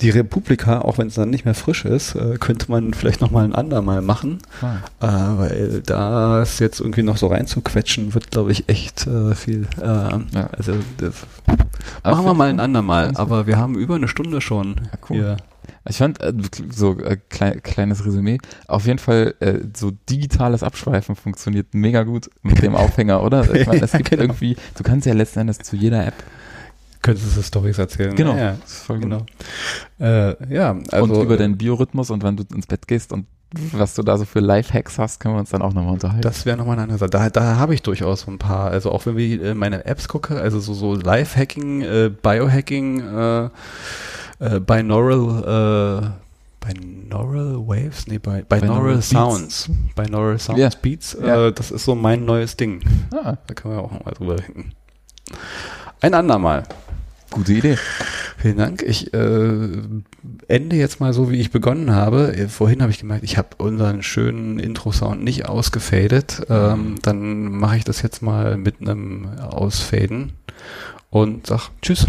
[SPEAKER 1] die Republika, auch wenn es dann nicht mehr frisch ist, äh, könnte man vielleicht noch mal ein andermal machen, ah. äh, weil da es jetzt irgendwie noch so reinzuquetschen, wird, glaube ich, echt äh, viel. Äh, ja. Also machen wir mal ein andermal. Aber wir haben über eine Stunde schon ja, cool. hier.
[SPEAKER 2] Ich fand äh, so äh, klein, kleines Resümee. Auf jeden Fall so digitales Abschweifen funktioniert mega gut mit dem *laughs* Aufhänger, oder? Ich meine, es gibt genau. irgendwie, du kannst ja letzten Endes zu jeder App
[SPEAKER 1] Könntest du Stories erzählen?
[SPEAKER 2] Genau.
[SPEAKER 1] Ja, voll genau. Äh, ja,
[SPEAKER 2] also. Und über deinen Biorhythmus und wann du ins Bett gehst und was du da so für Lifehacks hast, können wir uns dann auch nochmal unterhalten.
[SPEAKER 1] Das wäre nochmal eine andere Sache. Da, da habe ich durchaus so ein paar. Also auch wenn wir äh, meine Apps gucke, also so, so Lifehacking, äh, Biohacking, äh, äh, Binaural, äh, Binaural Waves? Nee, bi Binaural, Binaural Sounds. Binaural Sounds yeah. Beats. Yeah. Äh, das ist so mein neues Ding. Ah. Da können wir auch nochmal drüber reden. Ein andermal.
[SPEAKER 2] Gute Idee.
[SPEAKER 1] Vielen Dank. Ich äh, ende jetzt mal so, wie ich begonnen habe. Äh, vorhin habe ich gemerkt, ich habe unseren schönen Intro-Sound nicht ausgefadet. Ähm, dann mache ich das jetzt mal mit einem Ausfaden und sag Tschüss.